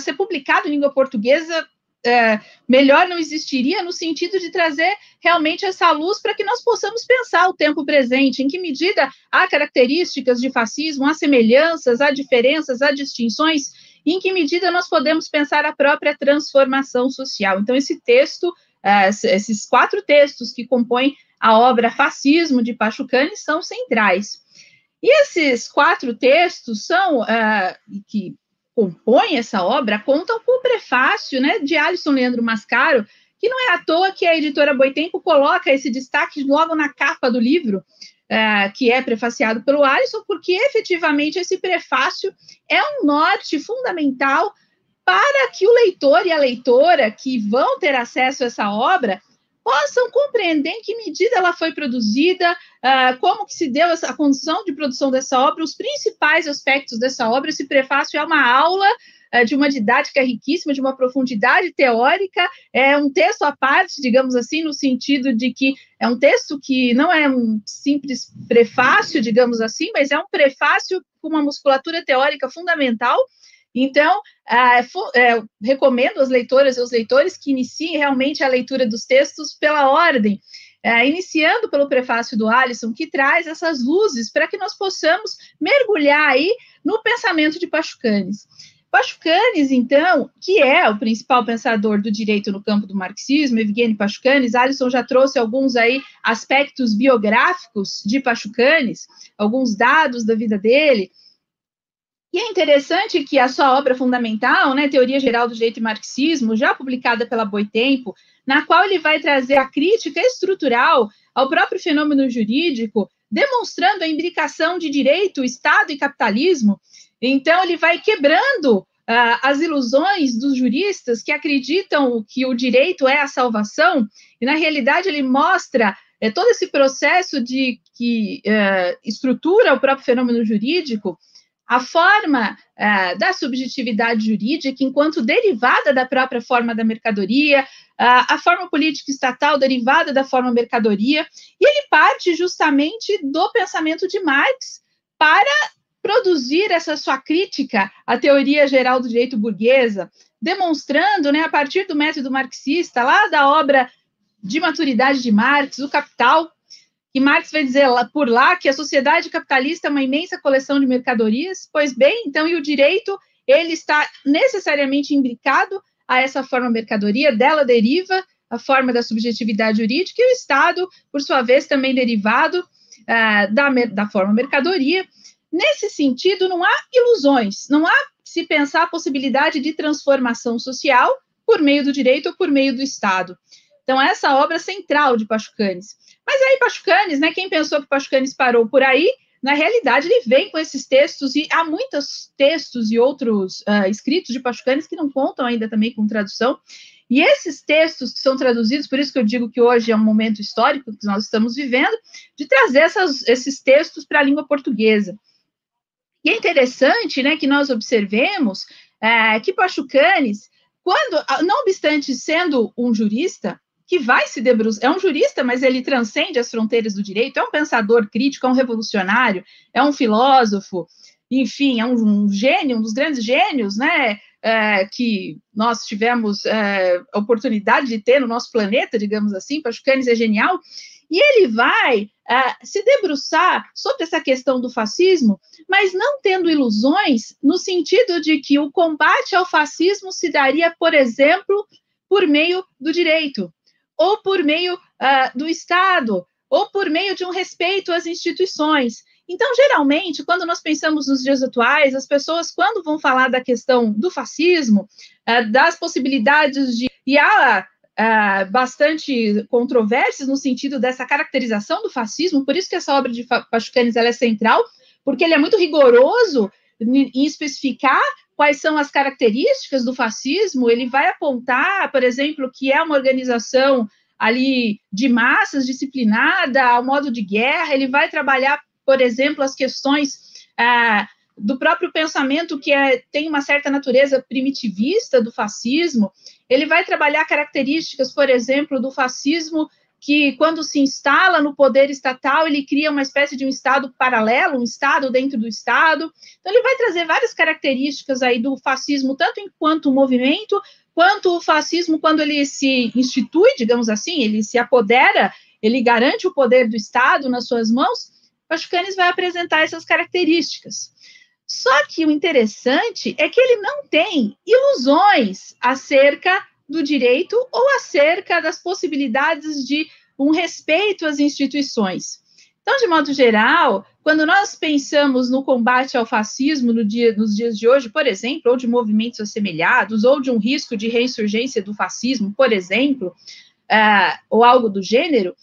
ser publicado em língua portuguesa é, melhor não existiria no sentido de trazer realmente essa luz para que nós possamos pensar o tempo presente, em que medida há características de fascismo, há semelhanças, há diferenças, há distinções, e em que medida nós podemos pensar a própria transformação social. Então, esse texto, é, esses quatro textos que compõem a obra Fascismo de Pachucani são centrais. E esses quatro textos são, uh, que compõem essa obra contam com o prefácio né, de Alisson Leandro Mascaro, que não é à toa que a editora Boitempo coloca esse destaque logo na capa do livro, uh, que é prefaciado pelo Alisson, porque efetivamente esse prefácio é um norte fundamental para que o leitor e a leitora que vão ter acesso a essa obra possam compreender em que medida ela foi produzida, uh, como que se deu essa, condição de produção dessa obra, os principais aspectos dessa obra. Esse prefácio é uma aula uh, de uma didática riquíssima, de uma profundidade teórica, é um texto à parte, digamos assim, no sentido de que é um texto que não é um simples prefácio, digamos assim, mas é um prefácio com uma musculatura teórica fundamental, então, é, recomendo às leitoras e aos leitores que iniciem realmente a leitura dos textos pela ordem, é, iniciando pelo prefácio do Alisson, que traz essas luzes para que nós possamos mergulhar aí no pensamento de Pachucanes. Pachucanes, então, que é o principal pensador do direito no campo do marxismo, Evgeny Pachucanes, Alisson já trouxe alguns aí aspectos biográficos de Pachucanes, alguns dados da vida dele, e é interessante que a sua obra fundamental, né, Teoria Geral do Direito e Marxismo, já publicada pela Boitempo, na qual ele vai trazer a crítica estrutural ao próprio fenômeno jurídico, demonstrando a imbricação de direito, Estado e capitalismo. Então, ele vai quebrando uh, as ilusões dos juristas que acreditam que o direito é a salvação, e na realidade ele mostra é, todo esse processo de que uh, estrutura o próprio fenômeno jurídico a forma uh, da subjetividade jurídica enquanto derivada da própria forma da mercadoria, uh, a forma política estatal derivada da forma mercadoria, e ele parte justamente do pensamento de Marx para produzir essa sua crítica à teoria geral do direito burguesa, demonstrando, né, a partir do método marxista, lá da obra de maturidade de Marx, o Capital, que Marx vai dizer lá, por lá que a sociedade capitalista é uma imensa coleção de mercadorias, pois bem, então, e o direito, ele está necessariamente imbricado a essa forma mercadoria, dela deriva a forma da subjetividade jurídica, e o Estado, por sua vez, também derivado uh, da, da forma mercadoria. Nesse sentido, não há ilusões, não há se pensar a possibilidade de transformação social por meio do direito ou por meio do Estado. Então, essa obra central de Pachucanes. Mas aí Pachucanes, né? Quem pensou que Pachucanes parou por aí, na realidade ele vem com esses textos e há muitos textos e outros uh, escritos de Pachucanes que não contam ainda também com tradução. E esses textos que são traduzidos, por isso que eu digo que hoje é um momento histórico que nós estamos vivendo, de trazer essas, esses textos para a língua portuguesa. E é interessante, né, que nós observemos é, que Pachucanes, quando, não obstante sendo um jurista, que vai se debruçar. É um jurista, mas ele transcende as fronteiras do direito, é um pensador crítico, é um revolucionário, é um filósofo, enfim, é um, um gênio, um dos grandes gênios, né? É, que nós tivemos é, a oportunidade de ter no nosso planeta, digamos assim, Pachucanes é genial, e ele vai é, se debruçar sobre essa questão do fascismo, mas não tendo ilusões, no sentido de que o combate ao fascismo se daria, por exemplo, por meio do direito ou por meio uh, do Estado, ou por meio de um respeito às instituições. Então, geralmente, quando nós pensamos nos dias atuais, as pessoas, quando vão falar da questão do fascismo, uh, das possibilidades de. E há uh, bastante controvérsias no sentido dessa caracterização do fascismo, por isso que essa obra de Pachucanes é central, porque ele é muito rigoroso em especificar quais são as características do fascismo, ele vai apontar, por exemplo, que é uma organização ali de massas, disciplinada, ao modo de guerra, ele vai trabalhar, por exemplo, as questões ah, do próprio pensamento que é, tem uma certa natureza primitivista do fascismo. Ele vai trabalhar características, por exemplo, do fascismo que, quando se instala no poder estatal, ele cria uma espécie de um Estado paralelo, um Estado dentro do Estado. Então, ele vai trazer várias características aí do fascismo, tanto enquanto movimento, quanto o fascismo quando ele se institui, digamos assim, ele se apodera, ele garante o poder do Estado nas suas mãos, Pachucanes vai apresentar essas características. Só que o interessante é que ele não tem ilusões acerca do direito ou acerca das possibilidades de um respeito às instituições. Então, de modo geral, quando nós pensamos no combate ao fascismo no dia, nos dias de hoje, por exemplo, ou de movimentos assemelhados, ou de um risco de reinsurgência do fascismo, por exemplo, uh, ou algo do gênero,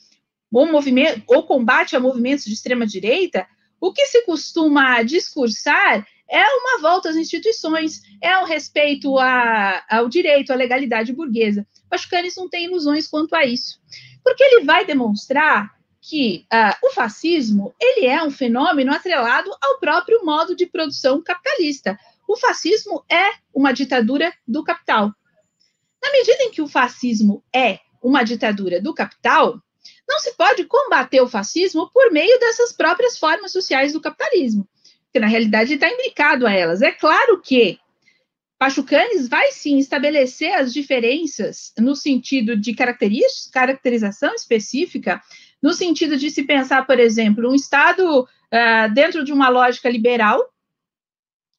ou, movimento, ou combate a movimentos de extrema-direita, o que se costuma discursar é uma volta às instituições, é o respeito a, ao direito, à legalidade burguesa. Pachucanes não tem ilusões quanto a isso, porque ele vai demonstrar que uh, o fascismo ele é um fenômeno atrelado ao próprio modo de produção capitalista. O fascismo é uma ditadura do capital. Na medida em que o fascismo é uma ditadura do capital, não se pode combater o fascismo por meio dessas próprias formas sociais do capitalismo, que na realidade está imbricado a elas. É claro que Pachucanes vai sim estabelecer as diferenças no sentido de caracterização específica, no sentido de se pensar, por exemplo, um Estado uh, dentro de uma lógica liberal,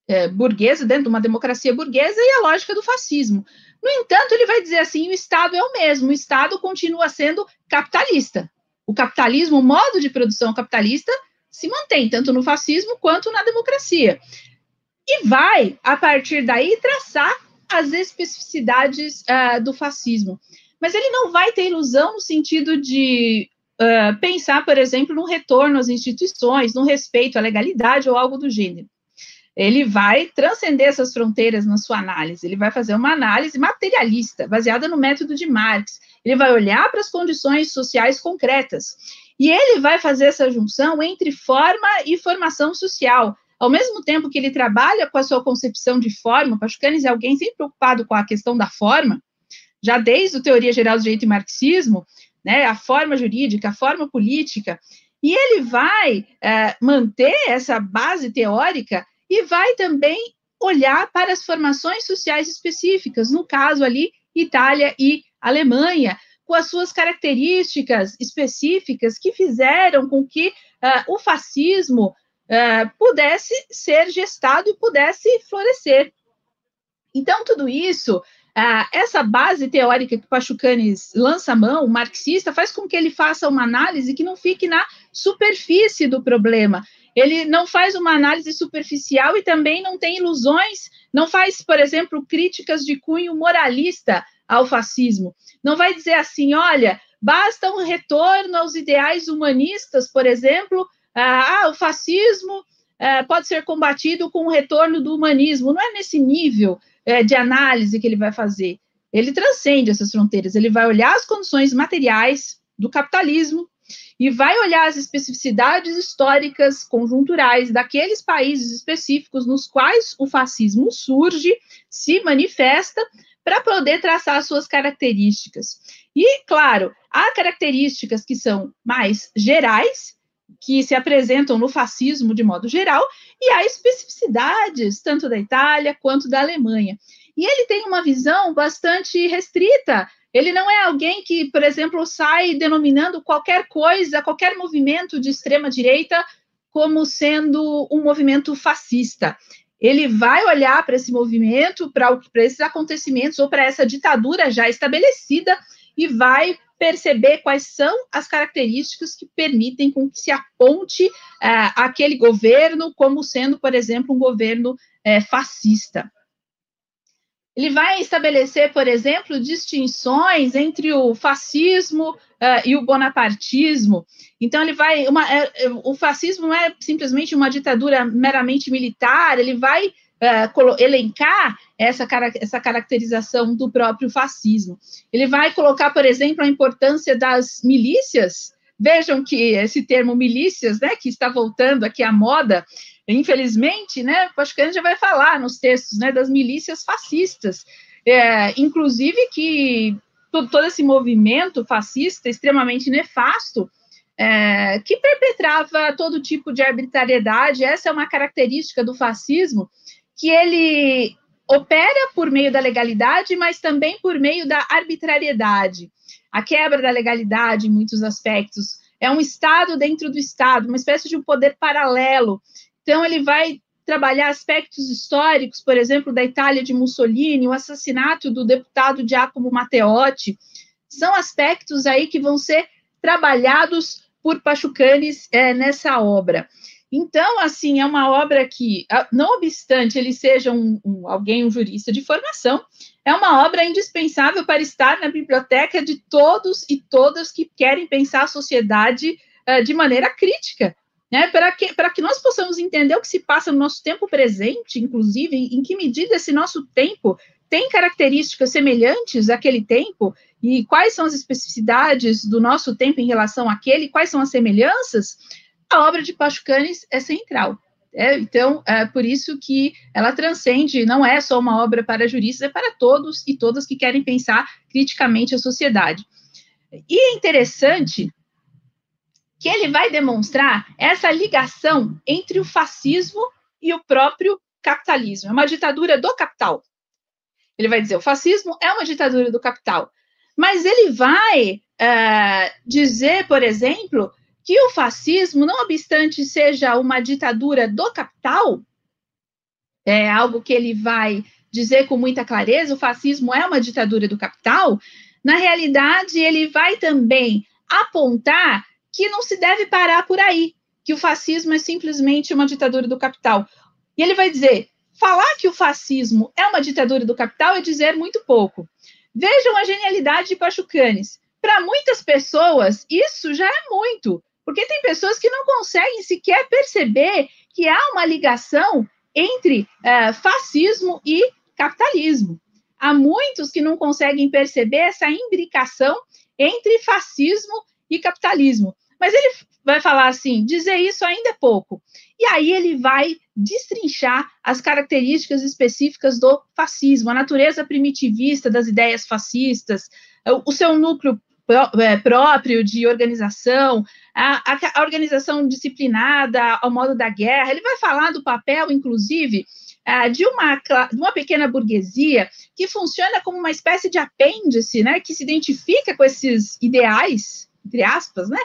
uh, burguesa, dentro de uma democracia burguesa, e a lógica do fascismo. No entanto, ele vai dizer assim: o Estado é o mesmo, o Estado continua sendo capitalista. O capitalismo, o modo de produção capitalista, se mantém tanto no fascismo quanto na democracia. E vai, a partir daí, traçar as especificidades uh, do fascismo. Mas ele não vai ter ilusão no sentido de uh, pensar, por exemplo, no retorno às instituições, no respeito à legalidade ou algo do gênero ele vai transcender essas fronteiras na sua análise, ele vai fazer uma análise materialista, baseada no método de Marx. Ele vai olhar para as condições sociais concretas. E ele vai fazer essa junção entre forma e formação social. Ao mesmo tempo que ele trabalha com a sua concepção de forma, Pachucanes é alguém sempre preocupado com a questão da forma, já desde a Teoria Geral do Direito e Marxismo, né, a forma jurídica, a forma política, e ele vai é, manter essa base teórica e vai também olhar para as formações sociais específicas, no caso ali, Itália e Alemanha, com as suas características específicas que fizeram com que uh, o fascismo uh, pudesse ser gestado e pudesse florescer. Então, tudo isso, uh, essa base teórica que Pachucanes lança a mão, marxista, faz com que ele faça uma análise que não fique na superfície do problema, ele não faz uma análise superficial e também não tem ilusões, não faz, por exemplo, críticas de cunho moralista ao fascismo. Não vai dizer assim, olha, basta um retorno aos ideais humanistas, por exemplo, ah, o fascismo ah, pode ser combatido com o retorno do humanismo. Não é nesse nível eh, de análise que ele vai fazer. Ele transcende essas fronteiras, ele vai olhar as condições materiais do capitalismo e vai olhar as especificidades históricas conjunturais daqueles países específicos nos quais o fascismo surge, se manifesta, para poder traçar as suas características. E, claro, há características que são mais gerais, que se apresentam no fascismo de modo geral, e há especificidades tanto da Itália quanto da Alemanha. E ele tem uma visão bastante restrita ele não é alguém que, por exemplo, sai denominando qualquer coisa, qualquer movimento de extrema direita como sendo um movimento fascista. Ele vai olhar para esse movimento, para esses acontecimentos ou para essa ditadura já estabelecida e vai perceber quais são as características que permitem com que se aponte uh, aquele governo como sendo, por exemplo, um governo uh, fascista. Ele vai estabelecer, por exemplo, distinções entre o fascismo uh, e o bonapartismo. Então, ele vai. Uma, é, é, o fascismo não é simplesmente uma ditadura meramente militar, ele vai uh, elencar essa, essa caracterização do próprio fascismo. Ele vai colocar, por exemplo, a importância das milícias. Vejam que esse termo milícias, né, que está voltando aqui à moda, infelizmente, né, Pascani já vai falar nos textos né, das milícias fascistas, é, inclusive que todo, todo, esse movimento fascista extremamente nefasto, é, que perpetrava todo tipo de arbitrariedade, essa é uma característica do fascismo, que ele opera por meio da legalidade, mas também por meio da arbitrariedade. A quebra da legalidade, em muitos aspectos, é um Estado dentro do Estado, uma espécie de um poder paralelo. Então, ele vai trabalhar aspectos históricos, por exemplo, da Itália de Mussolini, o assassinato do deputado Giacomo Matteotti, são aspectos aí que vão ser trabalhados por Pachucanes é, nessa obra. Então, assim, é uma obra que, não obstante ele seja um, um, alguém, um jurista de formação, é uma obra indispensável para estar na biblioteca de todos e todas que querem pensar a sociedade uh, de maneira crítica, né? Para que, que nós possamos entender o que se passa no nosso tempo presente, inclusive, em que medida esse nosso tempo tem características semelhantes àquele tempo, e quais são as especificidades do nosso tempo em relação àquele, quais são as semelhanças, a obra de Pachucanes é central. É, então, é por isso que ela transcende, não é só uma obra para juristas, é para todos e todas que querem pensar criticamente a sociedade. E é interessante que ele vai demonstrar essa ligação entre o fascismo e o próprio capitalismo. É uma ditadura do capital. Ele vai dizer: o fascismo é uma ditadura do capital. Mas ele vai uh, dizer, por exemplo, que o fascismo, não obstante seja uma ditadura do capital, é algo que ele vai dizer com muita clareza, o fascismo é uma ditadura do capital, na realidade ele vai também apontar que não se deve parar por aí, que o fascismo é simplesmente uma ditadura do capital. E ele vai dizer: falar que o fascismo é uma ditadura do capital é dizer muito pouco. Vejam a genialidade de Pachucanes. Para muitas pessoas, isso já é muito. Porque tem pessoas que não conseguem sequer perceber que há uma ligação entre uh, fascismo e capitalismo. Há muitos que não conseguem perceber essa imbricação entre fascismo e capitalismo. Mas ele vai falar assim: dizer isso ainda é pouco. E aí ele vai destrinchar as características específicas do fascismo, a natureza primitivista das ideias fascistas, o seu núcleo é, próprio de organização, a, a, organização disciplinada ao modo da guerra. Ele vai falar do papel, inclusive, é, de uma, de uma pequena burguesia que funciona como uma espécie de apêndice, né, que se identifica com esses ideais, entre aspas, né,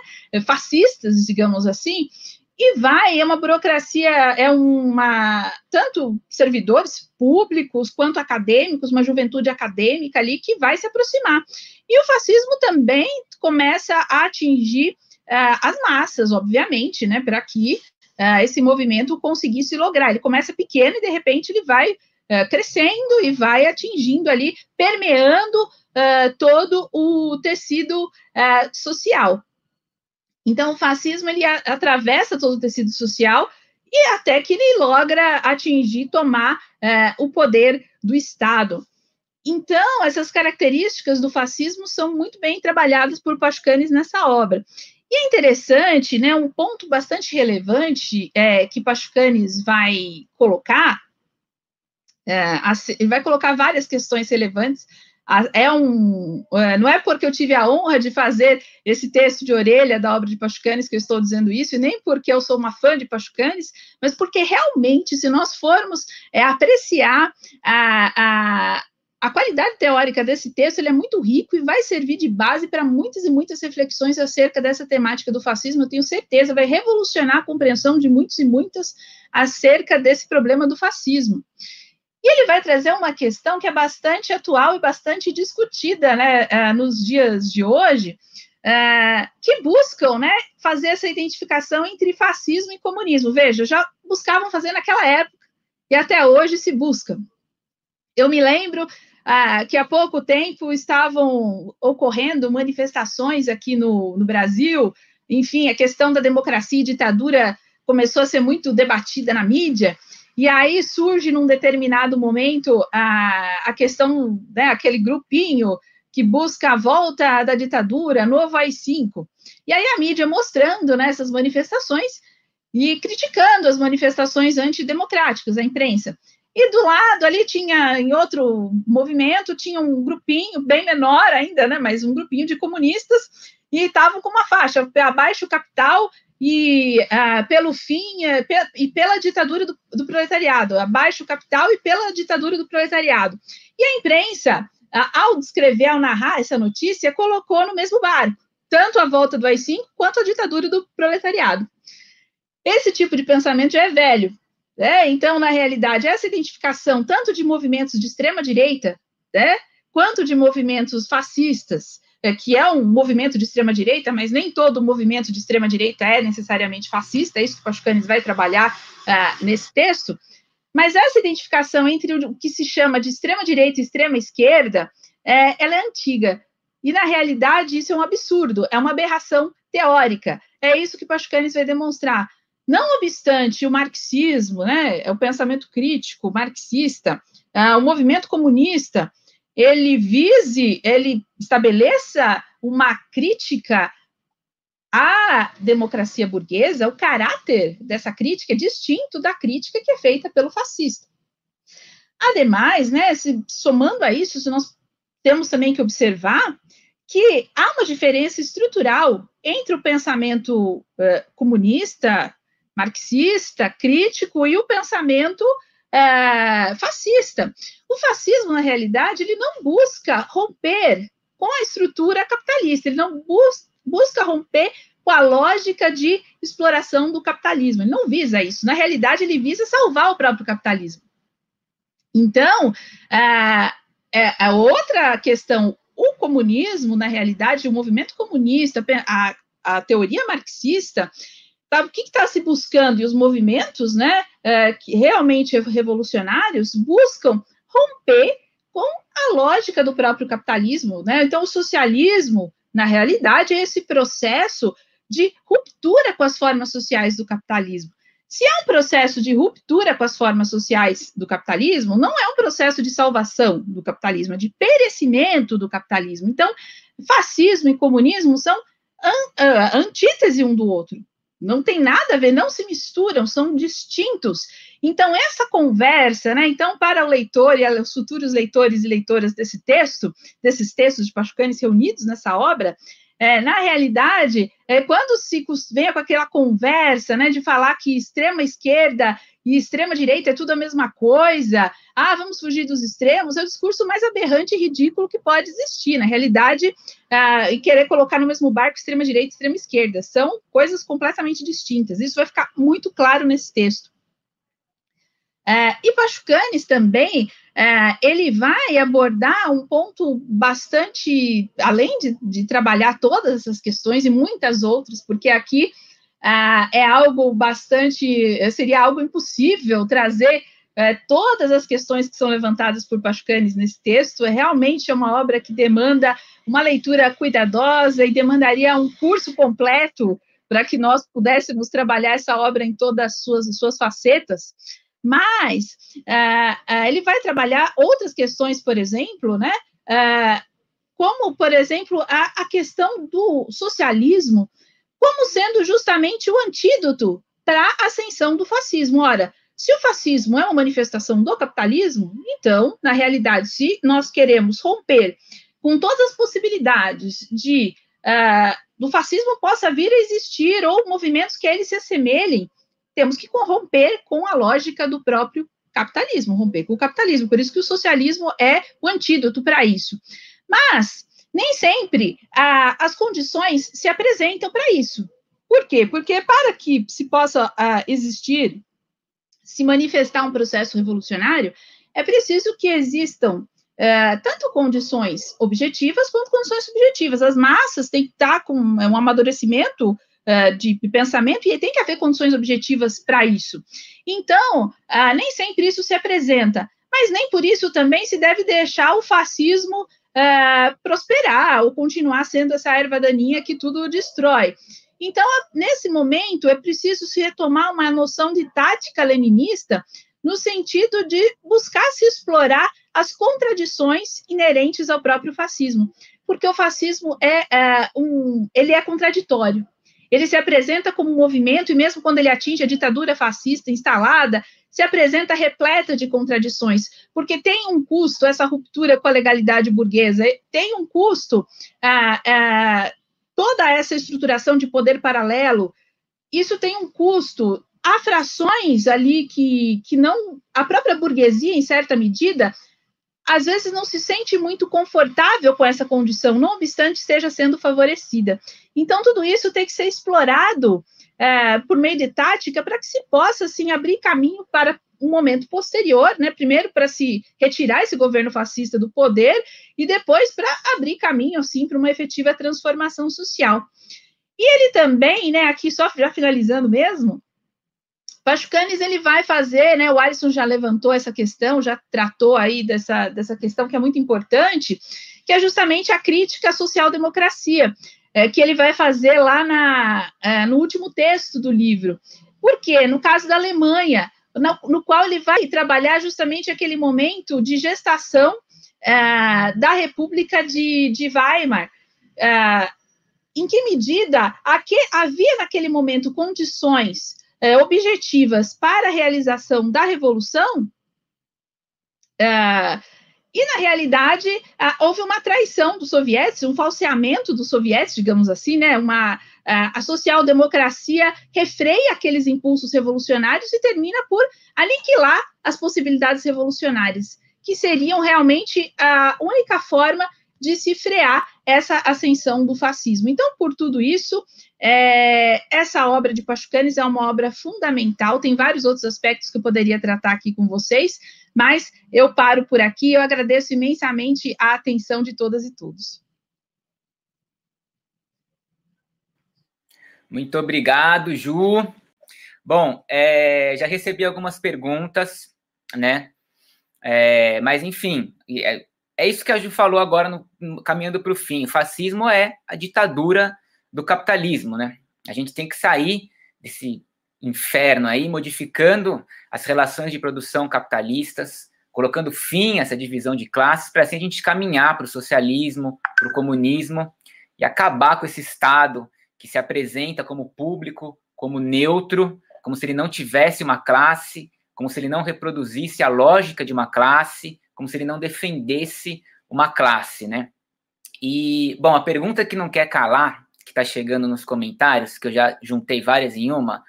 fascistas, digamos assim, e vai, é uma burocracia, é uma tanto servidores públicos quanto acadêmicos, uma juventude acadêmica ali que vai se aproximar. E o fascismo também começa a atingir uh, as massas, obviamente, né, para que uh, esse movimento conseguisse lograr. Ele começa pequeno e de repente ele vai uh, crescendo e vai atingindo ali, permeando todo o tecido social. Então, o fascismo ele atravessa todo o tecido social e até que ele logra atingir, tomar é, o poder do Estado. Então, essas características do fascismo são muito bem trabalhadas por Pascanes nessa obra. E é interessante, né, um ponto bastante relevante é, que Pascanes vai colocar, é, ele vai colocar várias questões relevantes é um, é, não é porque eu tive a honra de fazer esse texto de orelha da obra de Pachucanes que eu estou dizendo isso, e nem porque eu sou uma fã de Pachucanes, mas porque realmente, se nós formos é, apreciar a, a, a qualidade teórica desse texto, ele é muito rico e vai servir de base para muitas e muitas reflexões acerca dessa temática do fascismo, eu tenho certeza, vai revolucionar a compreensão de muitos e muitas acerca desse problema do fascismo. E ele vai trazer uma questão que é bastante atual e bastante discutida né, é, nos dias de hoje, é, que buscam né, fazer essa identificação entre fascismo e comunismo. Veja, já buscavam fazer naquela época e até hoje se busca. Eu me lembro ah, que há pouco tempo estavam ocorrendo manifestações aqui no, no Brasil, enfim, a questão da democracia e ditadura começou a ser muito debatida na mídia, e aí surge num determinado momento a, a questão, né, aquele grupinho que busca a volta da ditadura, novo AI-5. E aí a mídia mostrando né, essas manifestações, e criticando as manifestações antidemocráticas, a imprensa. E do lado ali tinha, em outro movimento, tinha um grupinho bem menor ainda, né, mas um grupinho de comunistas, e estavam com uma faixa, abaixo o capital e uh, pelo fim uh, pe e pela ditadura do, do, proletariado, abaixo o capital e pela ditadura do proletariado. E a imprensa, ao descrever, ao narrar essa notícia, colocou no mesmo barco, tanto a volta do AI-5 quanto a ditadura do proletariado. Esse tipo de pensamento já é velho, né? Então, na realidade, essa identificação tanto de movimentos de extrema-direita, né, quanto de movimentos fascistas, é, que é um movimento de extrema-direita, mas nem todo movimento de extrema-direita é necessariamente fascista, é isso que o Pachucanes vai trabalhar uh, nesse texto. Mas essa identificação entre o que se chama de extrema-direita e extrema-esquerda, é, ela é antiga. E, na realidade, isso é um absurdo, é uma aberração teórica. É isso que Pachucanes vai demonstrar. Não obstante o marxismo, né, é o pensamento crítico marxista, uh, o movimento comunista, ele vise, ele estabeleça uma crítica à democracia burguesa, o caráter dessa crítica é distinto da crítica que é feita pelo fascista. Ademais, né, se, somando a isso, nós temos também que observar que há uma diferença estrutural entre o pensamento uh, comunista marxista, crítico, e o pensamento é, fascista. O fascismo, na realidade, ele não busca romper com a estrutura capitalista, ele não bus busca romper com a lógica de exploração do capitalismo. Ele não visa isso. Na realidade, ele visa salvar o próprio capitalismo. Então, é, é, é outra questão. O comunismo, na realidade, o movimento comunista, a, a teoria marxista, Sabe, o que está se buscando? E os movimentos né, é, que realmente revolucionários buscam romper com a lógica do próprio capitalismo. Né? Então, o socialismo, na realidade, é esse processo de ruptura com as formas sociais do capitalismo. Se é um processo de ruptura com as formas sociais do capitalismo, não é um processo de salvação do capitalismo, é de perecimento do capitalismo. Então, fascismo e comunismo são an antítese um do outro não tem nada a ver, não se misturam, são distintos. Então, essa conversa, né? Então, para o leitor e os futuros leitores e leitoras desse texto, desses textos de Pachucanes reunidos nessa obra, é, na realidade, é, quando se vem com aquela conversa né, de falar que extrema esquerda e extrema direita é tudo a mesma coisa, ah, vamos fugir dos extremos, é o discurso mais aberrante e ridículo que pode existir. Na realidade, ah, e querer colocar no mesmo barco extrema direita e extrema esquerda são coisas completamente distintas. Isso vai ficar muito claro nesse texto. É, e Pachucanes também, é, ele vai abordar um ponto bastante, além de, de, trabalhar todas essas questões e muitas outras, porque aqui é, é algo bastante, seria algo impossível trazer é, todas as questões que são levantadas por Pachucanes nesse texto. É realmente uma obra que demanda uma leitura cuidadosa e demandaria um curso completo para que nós pudéssemos trabalhar essa obra em todas as suas, suas facetas. Mas uh, uh, ele vai trabalhar outras questões, por exemplo, né? Uh, como, por exemplo, a, a questão do socialismo, como sendo justamente o antídoto para a ascensão do fascismo. Ora, se o fascismo é uma manifestação do capitalismo, então, na realidade, se nós queremos romper com todas as possibilidades de uh, do fascismo possa vir a existir ou movimentos que a ele se assemelhem, temos que romper com a lógica do próprio capitalismo, romper com o capitalismo. Por isso que o socialismo é o antídoto para isso. Mas nem sempre ah, as condições se apresentam para isso. Por quê? Porque para que se possa ah, existir, se manifestar um processo revolucionário, é preciso que existam é, tanto condições objetivas quanto condições subjetivas. As massas têm que estar com um amadurecimento uh, de pensamento e tem que haver condições objetivas para isso. Então, uh, nem sempre isso se apresenta, mas nem por isso também se deve deixar o fascismo uh, prosperar ou continuar sendo essa erva daninha que tudo destrói. Então, nesse momento, é preciso se retomar uma noção de tática leninista no sentido de buscar se explorar as contradições inerentes ao próprio fascismo, porque o fascismo é, é um, ele é contraditório ele se apresenta como um movimento, e mesmo quando ele atinge a ditadura fascista instalada, se apresenta repleta de contradições, porque tem um custo, essa ruptura com a legalidade burguesa, tem um custo, ah, ah, toda essa estruturação de poder paralelo, isso tem um custo. Há frações ali que, que não. A própria burguesia, em certa medida, às vezes não se sente muito confortável com essa condição, não obstante esteja sendo favorecida. Então, tudo isso tem que ser explorado é, por meio de tática para que se possa, assim, abrir caminho para um momento posterior, né? Primeiro para se retirar esse governo fascista do poder e depois para abrir caminho, assim, para uma efetiva transformação social. E ele também, né? Aqui só já finalizando mesmo, Pachucanes ele vai fazer, né? O Alisson já levantou essa questão, já tratou aí dessa, dessa questão que é muito importante, que é justamente a crítica à social-democracia, é, que ele vai fazer lá na, é, no último texto do livro. Por quê? No caso da Alemanha, no, no qual ele vai trabalhar justamente aquele momento de gestação é, da República de, de Weimar. É, em que medida havia naquele momento condições é, objetivas para a realização da revolução, é, e na realidade houve uma traição dos sovietes, um falseamento dos sovietes, digamos assim, né? Uma, a social-democracia refreia aqueles impulsos revolucionários e termina por aniquilar as possibilidades revolucionárias, que seriam realmente a única forma de se frear essa ascensão do fascismo. Então, por tudo isso, é, essa obra de Pachucanes é uma obra fundamental, tem vários outros aspectos que eu poderia tratar aqui com vocês, mas eu paro por aqui, eu agradeço imensamente a atenção de todas e todos. Muito obrigado, Ju. Bom, é, já recebi algumas perguntas, né? É, mas, enfim, é, é isso que a Ju falou agora, no, no, caminhando para o fim. O fascismo é a ditadura do capitalismo, né? A gente tem que sair desse inferno aí, modificando as relações de produção capitalistas, colocando fim a essa divisão de classes, para assim a gente caminhar para o socialismo, para o comunismo e acabar com esse Estado que se apresenta como público, como neutro, como se ele não tivesse uma classe, como se ele não reproduzisse a lógica de uma classe, como se ele não defendesse uma classe, né? E, bom, a pergunta que não quer calar, está chegando nos comentários, que eu já juntei várias em uma,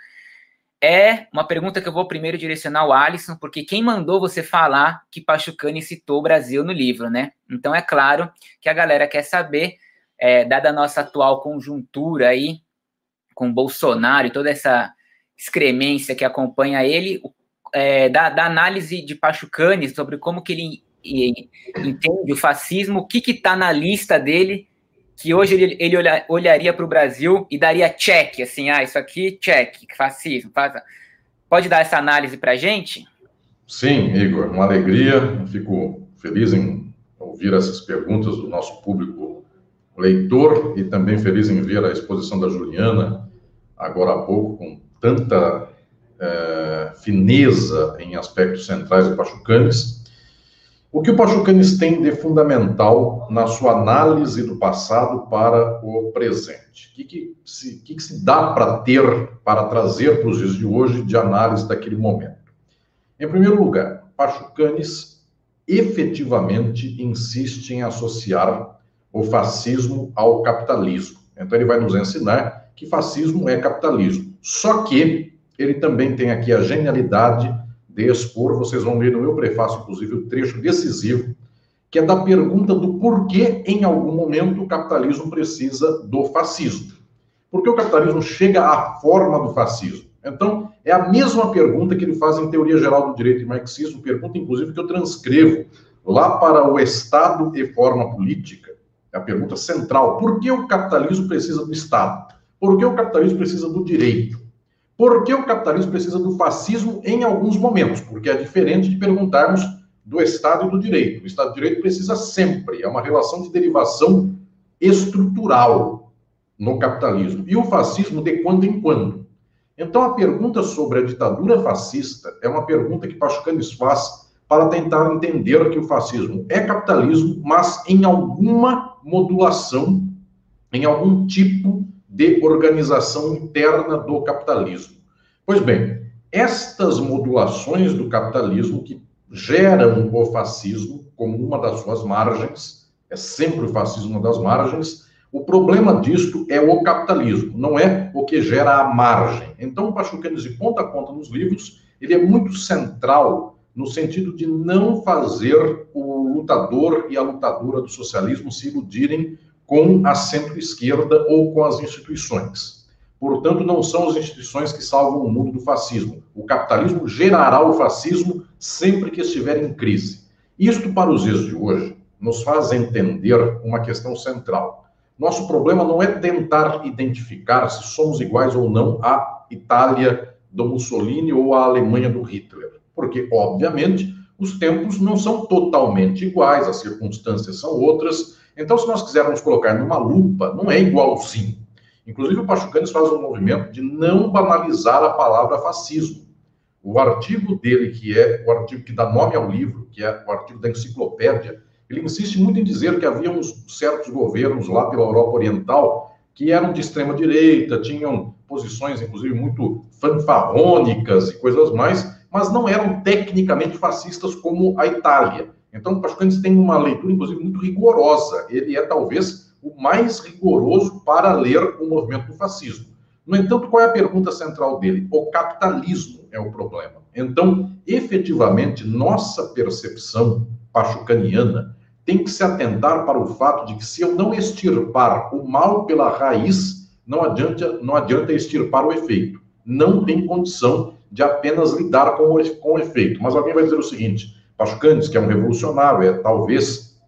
é uma pergunta que eu vou primeiro direcionar ao Alisson, porque quem mandou você falar que Pachucani citou o Brasil no livro, né? Então é claro que a galera quer saber, é, dada a nossa atual conjuntura aí, com Bolsonaro e toda essa excremência que acompanha ele, é, da, da, análise de Pachucani sobre como que ele entende o fascismo, o que está na lista dele, que hoje ele, ele olha, olharia para o Brasil e daria check, assim, ah, isso aqui, check, fascismo. Faz... Pode dar essa análise para a gente? Sim, Igor, uma alegria, fico feliz em ouvir essas perguntas do nosso público leitor e também feliz em ver a exposição da Juliana agora há pouco com tanta é, fineza em aspectos centrais de Pachucanes. O que o Pachucanes tem de fundamental na sua análise do passado para o presente? O que, que, se, que, que se dá para ter, para trazer para os dias de hoje de análise daquele momento? Em primeiro lugar, Pachucanes efetivamente insiste em associar o fascismo ao capitalismo. Então, ele vai nos ensinar que fascismo é capitalismo. Só que ele também tem aqui a genialidade de expor, vocês vão ver no meu prefácio, inclusive, o trecho decisivo, que é da pergunta do porquê, em algum momento, o capitalismo precisa do fascismo. Por que o capitalismo chega à forma do fascismo? Então, é a mesma pergunta que ele faz em Teoria Geral do Direito e Marxismo, pergunta, inclusive, que eu transcrevo lá para o Estado e forma política. É a pergunta central. Por que o capitalismo precisa do Estado? Por que o capitalismo precisa do direito? Por que o capitalismo precisa do fascismo em alguns momentos? Porque é diferente de perguntarmos do Estado e do direito. O Estado de Direito precisa sempre, é uma relação de derivação estrutural no capitalismo. E o fascismo de quando em quando. Então, a pergunta sobre a ditadura fascista é uma pergunta que Pachucanes faz para tentar entender que o fascismo é capitalismo, mas em alguma modulação, em algum tipo de organização interna do capitalismo. Pois bem, estas modulações do capitalismo que geram o fascismo como uma das suas margens, é sempre o fascismo uma das margens, o problema disto é o capitalismo, não é o que gera a margem. Então, Pachucanes, de ponta a ponta nos livros, ele é muito central no sentido de não fazer o lutador e a lutadora do socialismo se iludirem com a centro-esquerda ou com as instituições. Portanto, não são as instituições que salvam o mundo do fascismo. O capitalismo gerará o fascismo sempre que estiver em crise. Isto, para os dias de hoje, nos faz entender uma questão central. Nosso problema não é tentar identificar se somos iguais ou não à Itália do Mussolini ou à Alemanha do Hitler, porque, obviamente, os tempos não são totalmente iguais, as circunstâncias são outras. Então, se nós quisermos colocar numa lupa, não é igualzinho. Inclusive, o Pachucanes faz um movimento de não banalizar a palavra fascismo. O artigo dele, que é o artigo que dá nome ao livro, que é o artigo da enciclopédia, ele insiste muito em dizer que havia uns certos governos lá pela Europa Oriental que eram de extrema direita, tinham posições, inclusive, muito fanfarrônicas e coisas mais, mas não eram tecnicamente fascistas como a Itália. Então, o Pachucanes tem uma leitura, inclusive, muito rigorosa. Ele é, talvez, o mais rigoroso para ler o movimento do fascismo. No entanto, qual é a pergunta central dele? O capitalismo é o problema. Então, efetivamente, nossa percepção pachucaniana tem que se atentar para o fato de que se eu não extirpar o mal pela raiz, não adianta, não adianta extirpar o efeito. Não tem condição de apenas lidar com o, com o efeito. Mas alguém vai dizer o seguinte: Pachucanes, que é um revolucionário, é talvez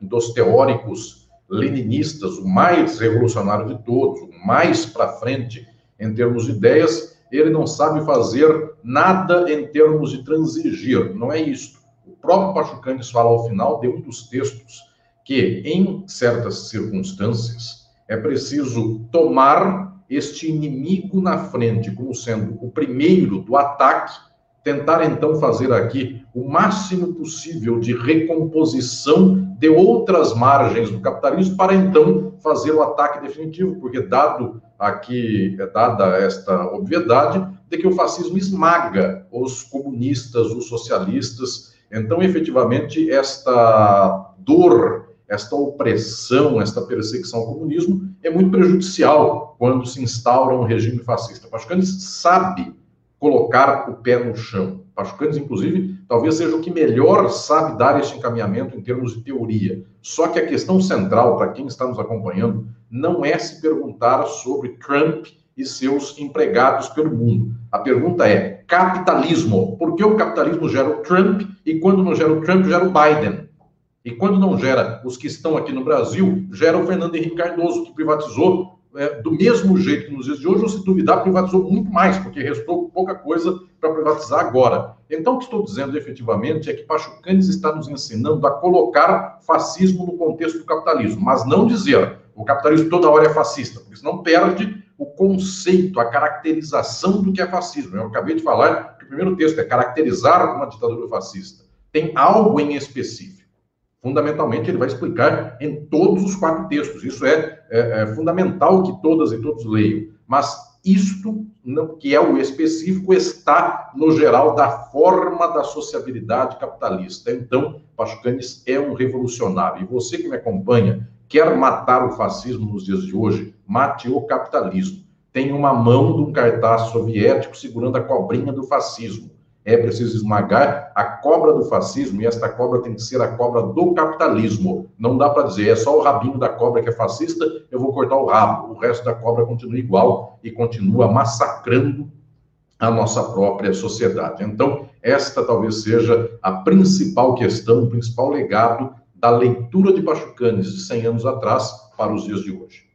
dos teóricos leninistas o mais revolucionário de todos, o mais para frente em termos de ideias, ele não sabe fazer nada em termos de transigir. Não é isso. O próprio Pachucanes fala ao final de um dos textos que, em certas circunstâncias, é preciso tomar este inimigo na frente como sendo o primeiro do ataque, tentar então fazer aqui o máximo possível de recomposição de outras margens do capitalismo para então fazer o ataque definitivo, porque dado aqui é dada esta obviedade de que o fascismo esmaga os comunistas, os socialistas, então efetivamente esta dor esta opressão, esta perseguição ao comunismo é muito prejudicial quando se instaura um regime fascista. Pachucanes sabe colocar o pé no chão. Pachucanes, inclusive, talvez seja o que melhor sabe dar este encaminhamento em termos de teoria. Só que a questão central, para quem está nos acompanhando, não é se perguntar sobre Trump e seus empregados pelo mundo. A pergunta é: capitalismo. Por que o capitalismo gera o Trump e quando não gera o Trump, gera o Biden? E quando não gera os que estão aqui no Brasil, gera o Fernando Henrique Cardoso, que privatizou é, do mesmo jeito que nos dias de hoje, ou se duvidar, privatizou muito mais, porque restou pouca coisa para privatizar agora. Então, o que estou dizendo efetivamente é que Pachucanes está nos ensinando a colocar fascismo no contexto do capitalismo, mas não dizer o capitalismo toda hora é fascista, porque senão perde o conceito, a caracterização do que é fascismo. Eu acabei de falar que o primeiro texto é caracterizar uma ditadura fascista. Tem algo em específico fundamentalmente ele vai explicar em todos os quatro textos. Isso é, é, é fundamental que todas e todos leiam. Mas isto, que é o específico, está no geral da forma da sociabilidade capitalista. Então, Pachucanes é um revolucionário. E você que me acompanha, quer matar o fascismo nos dias de hoje, mate o capitalismo. Tem uma mão de um cartaz soviético segurando a cobrinha do fascismo. É preciso esmagar a cobra do fascismo e esta cobra tem que ser a cobra do capitalismo. Não dá para dizer, é só o rabinho da cobra que é fascista, eu vou cortar o rabo. O resto da cobra continua igual e continua massacrando a nossa própria sociedade. Então, esta talvez seja a principal questão, o principal legado da leitura de Pachucanes de 100 anos atrás para os dias de hoje.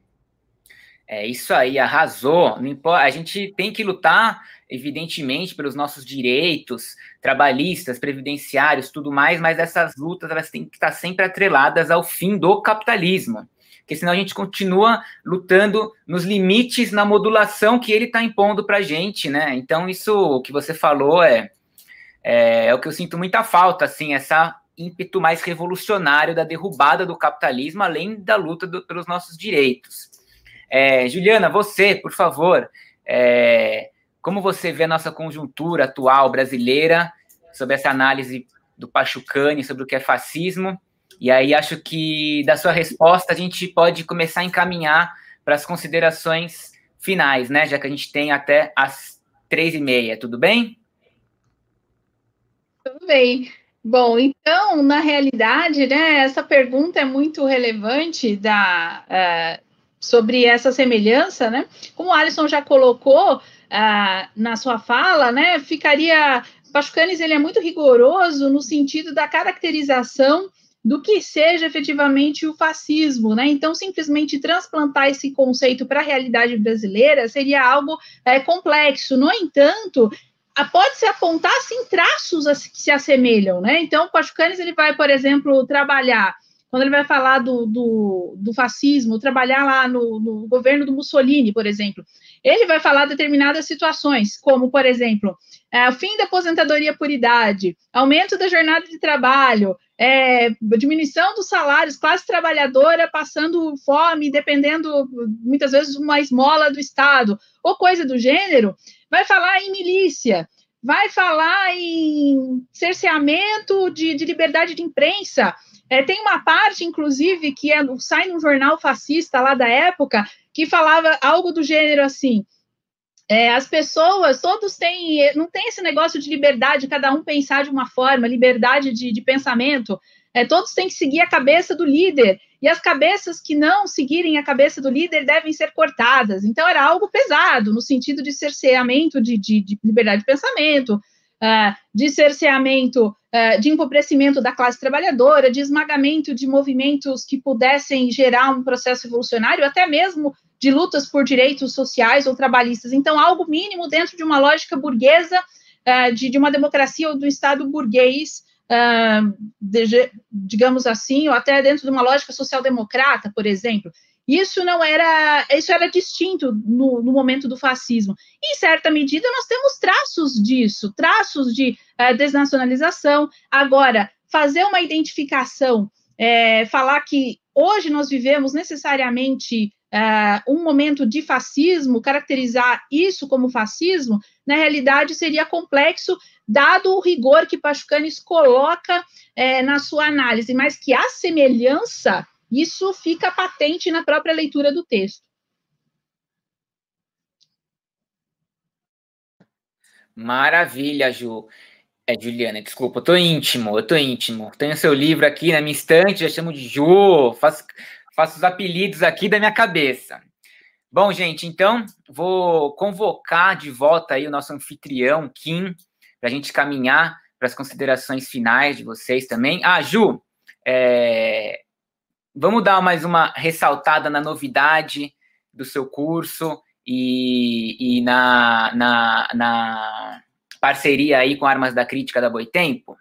É isso aí, arrasou. A gente tem que lutar evidentemente, pelos nossos direitos trabalhistas, previdenciários, tudo mais, mas essas lutas elas têm que estar sempre atreladas ao fim do capitalismo, porque senão a gente continua lutando nos limites na modulação que ele está impondo para a gente, né? Então, isso que você falou é, é, é o que eu sinto muita falta, assim, essa ímpeto mais revolucionário da derrubada do capitalismo, além da luta do, pelos nossos direitos. É, Juliana, você, por favor, é, como você vê a nossa conjuntura atual brasileira sobre essa análise do Pachucani, sobre o que é fascismo? E aí acho que da sua resposta a gente pode começar a encaminhar para as considerações finais, né? Já que a gente tem até as três e meia, tudo bem? Tudo bem. Bom, então, na realidade, né, essa pergunta é muito relevante da, uh, sobre essa semelhança, né? Como o Alisson já colocou uh, na sua fala, né, ficaria... Pachucanes, ele é muito rigoroso no sentido da caracterização do que seja efetivamente o fascismo, né? Então, simplesmente transplantar esse conceito para a realidade brasileira seria algo é, complexo. No entanto, pode-se apontar, sim, traços que se assemelham, né? Então, Pachucanes, ele vai, por exemplo, trabalhar, quando ele vai falar do, do, do fascismo, trabalhar lá no, no, governo do Mussolini, por exemplo, ele vai falar determinadas situações, como, por exemplo, é, o fim da aposentadoria por idade, aumento da jornada de trabalho, é, diminuição dos salários, classe trabalhadora passando fome, dependendo, muitas vezes, uma esmola do Estado, ou coisa do gênero, vai falar em milícia, vai falar em cerceamento de, de liberdade de imprensa. É, tem uma parte, inclusive, que é, sai num jornal fascista lá da época, que falava algo do gênero assim. É, as pessoas, todos têm, não tem esse negócio de liberdade, cada um pensar de uma forma, liberdade de, de pensamento. É, todos têm que seguir a cabeça do líder e as cabeças que não seguirem a cabeça do líder devem ser cortadas. Então, era algo pesado, no sentido de cerceamento de, de, de liberdade de pensamento, uh, de cerceamento, de empobrecimento da classe trabalhadora, de esmagamento de movimentos que pudessem gerar um processo revolucionário, até mesmo de lutas por direitos sociais ou trabalhistas. Então, algo mínimo dentro de uma lógica burguesa, uh, de, uma democracia ou do Estado burguês de, digamos assim, ou até dentro de uma lógica social-democrata, por exemplo. Isso não era, isso era distinto no, no, momento do fascismo. Em certa medida, nós temos traços disso, traços de uh, desnacionalização. Agora, fazer uma identificação, é, falar que hoje nós vivemos necessariamente uh, um momento de fascismo, caracterizar isso como fascismo, na realidade seria complexo, dado o rigor que Pachucanes coloca é, na sua análise, mas que a semelhança, isso fica patente na própria leitura do texto. Maravilha, Ju. É, Juliana, desculpa, eu tô íntimo, eu tô íntimo. Tenho seu livro aqui na minha estante, já chamo de Ju, faço, faço os apelidos aqui da minha cabeça. Bom, gente, então vou convocar de volta aí o nosso anfitrião, Kim, para a gente caminhar para as considerações finais de vocês também. Ah, Ju, é, vamos dar mais uma ressaltada na novidade do seu curso e, e na, na, na parceria aí com Armas da Crítica da Boitempo?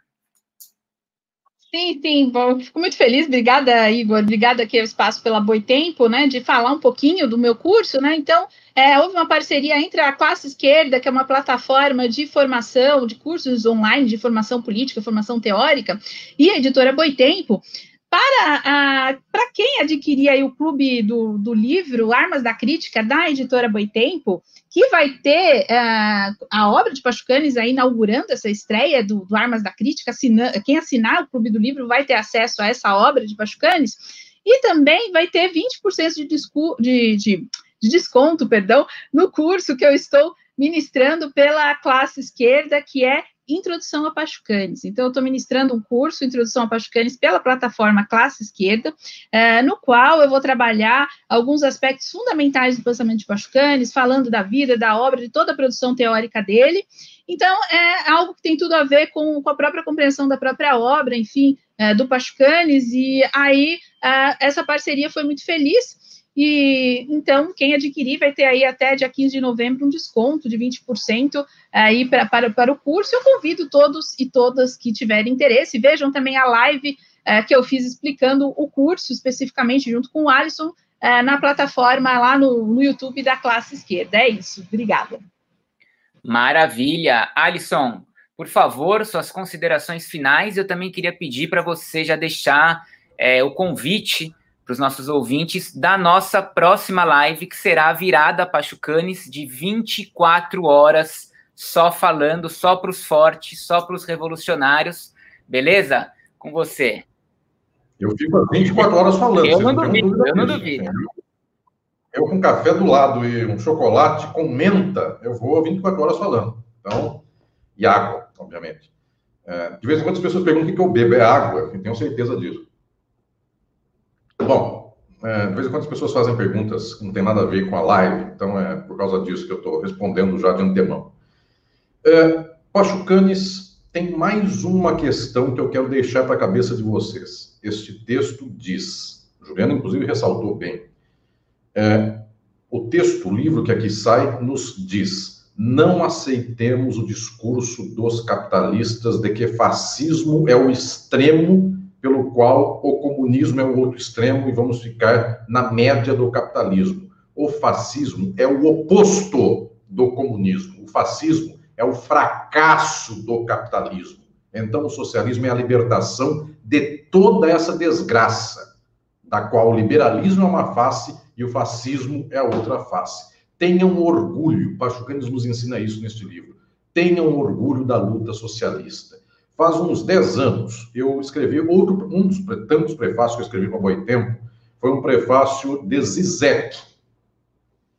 Sim, sim, bom, fico muito feliz, obrigada, Igor, obrigada aqui ao Espaço pela Boitempo, né, de falar um pouquinho do meu curso, né, então, é, houve uma parceria entre a Classe Esquerda, que é uma plataforma de formação, de cursos online de formação política, formação teórica, e a editora Boitempo, para, para quem adquirir o clube do, do livro Armas da Crítica, da editora Boitempo, que vai ter uh, a obra de Pachucanes aí inaugurando essa estreia do, do Armas da Crítica, assina, quem assinar o Clube do Livro vai ter acesso a essa obra de Pachucanes, e também vai ter 20% de, discu, de, de, de desconto, perdão, no curso que eu estou ministrando pela classe esquerda, que é Introdução a Pachucanes. Então, eu estou ministrando um curso, Introdução a Pachucanes, pela plataforma Classe Esquerda, uh, no qual eu vou trabalhar alguns aspectos fundamentais do pensamento de Pachucanes, falando da vida, da obra, de toda a produção teórica dele. Então, é algo que tem tudo a ver com, com a própria compreensão da própria obra, enfim, uh, do Pachucanes, e aí uh, essa parceria foi muito feliz. E então, quem adquirir vai ter aí até dia 15 de novembro um desconto de 20% aí pra, para, para o curso. Eu convido todos e todas que tiverem interesse. Vejam também a live é, que eu fiz explicando o curso, especificamente junto com o Alisson, é, na plataforma lá no, no YouTube da classe esquerda. É isso. Obrigada. Maravilha. Alisson, por favor, suas considerações finais. Eu também queria pedir para você já deixar é, o convite para os nossos ouvintes da nossa próxima live, que será virada a Pachucanes de 24 horas, só falando, só para os fortes, só para os revolucionários. Beleza? Com você. Eu fico 24 horas falando. Eu não duvido, eu não duvido. Eu com café do lado e um chocolate com menta, eu vou 24 horas falando. Então, e água, obviamente. É, de vez em quando as pessoas perguntam o que eu bebo. É água, eu tenho certeza disso. Bom, é, de vez em quando as pessoas fazem perguntas que não tem nada a ver com a live, então é por causa disso que eu estou respondendo já de antemão. É, Pachucanes tem mais uma questão que eu quero deixar para a cabeça de vocês. Este texto diz, Juliana inclusive ressaltou bem, é, o texto, o livro que aqui sai, nos diz: não aceitemos o discurso dos capitalistas de que fascismo é o extremo pelo qual o comunismo é o outro extremo e vamos ficar na média do capitalismo. O fascismo é o oposto do comunismo. O fascismo é o fracasso do capitalismo. Então, o socialismo é a libertação de toda essa desgraça, da qual o liberalismo é uma face e o fascismo é a outra face. Tenham orgulho, Pachucanes nos ensina isso neste livro. Tenham orgulho da luta socialista. Faz uns 10 anos, eu escrevi outro, um dos tantos prefácios que eu escrevi com Boi Tempo, foi um prefácio de Zizek,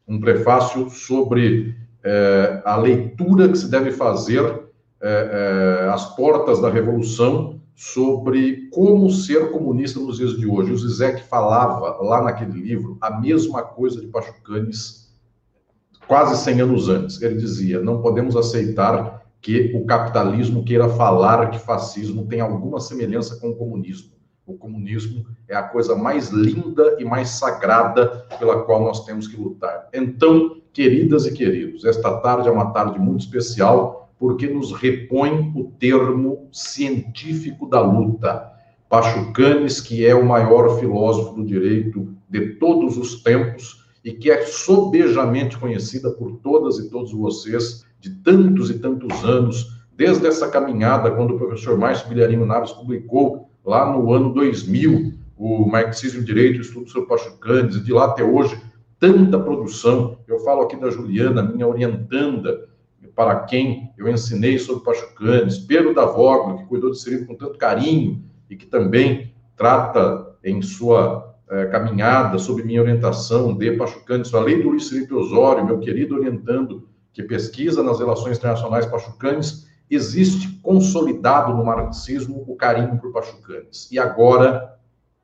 um prefácio sobre é, a leitura que se deve fazer é, é, às portas da Revolução sobre como ser comunista nos dias de hoje. O Zizek falava lá naquele livro a mesma coisa de Pachucanes quase 100 anos antes. Ele dizia: não podemos aceitar que o capitalismo queira falar que fascismo tem alguma semelhança com o comunismo. O comunismo é a coisa mais linda e mais sagrada pela qual nós temos que lutar. Então, queridas e queridos, esta tarde é uma tarde muito especial porque nos repõe o termo científico da luta. Pachucanes, que é o maior filósofo do direito de todos os tempos e que é sobejamente conhecida por todas e todos vocês de tantos e tantos anos, desde essa caminhada, quando o professor Márcio Guilherme Naves publicou lá no ano 2000 o Marxismo Direito, o Estudo sobre Pachucanes, e de lá até hoje, tanta produção. Eu falo aqui da Juliana, minha orientanda, para quem eu ensinei sobre Pachucanes, Pedro da Vogla, que cuidou desse livro com tanto carinho e que também trata em sua eh, caminhada sobre minha orientação de Pachucanes, além do Luiz Felipe Osório, meu querido orientando que pesquisa nas relações internacionais pachucanes, existe consolidado no marxismo o carinho por pachucanes. E agora,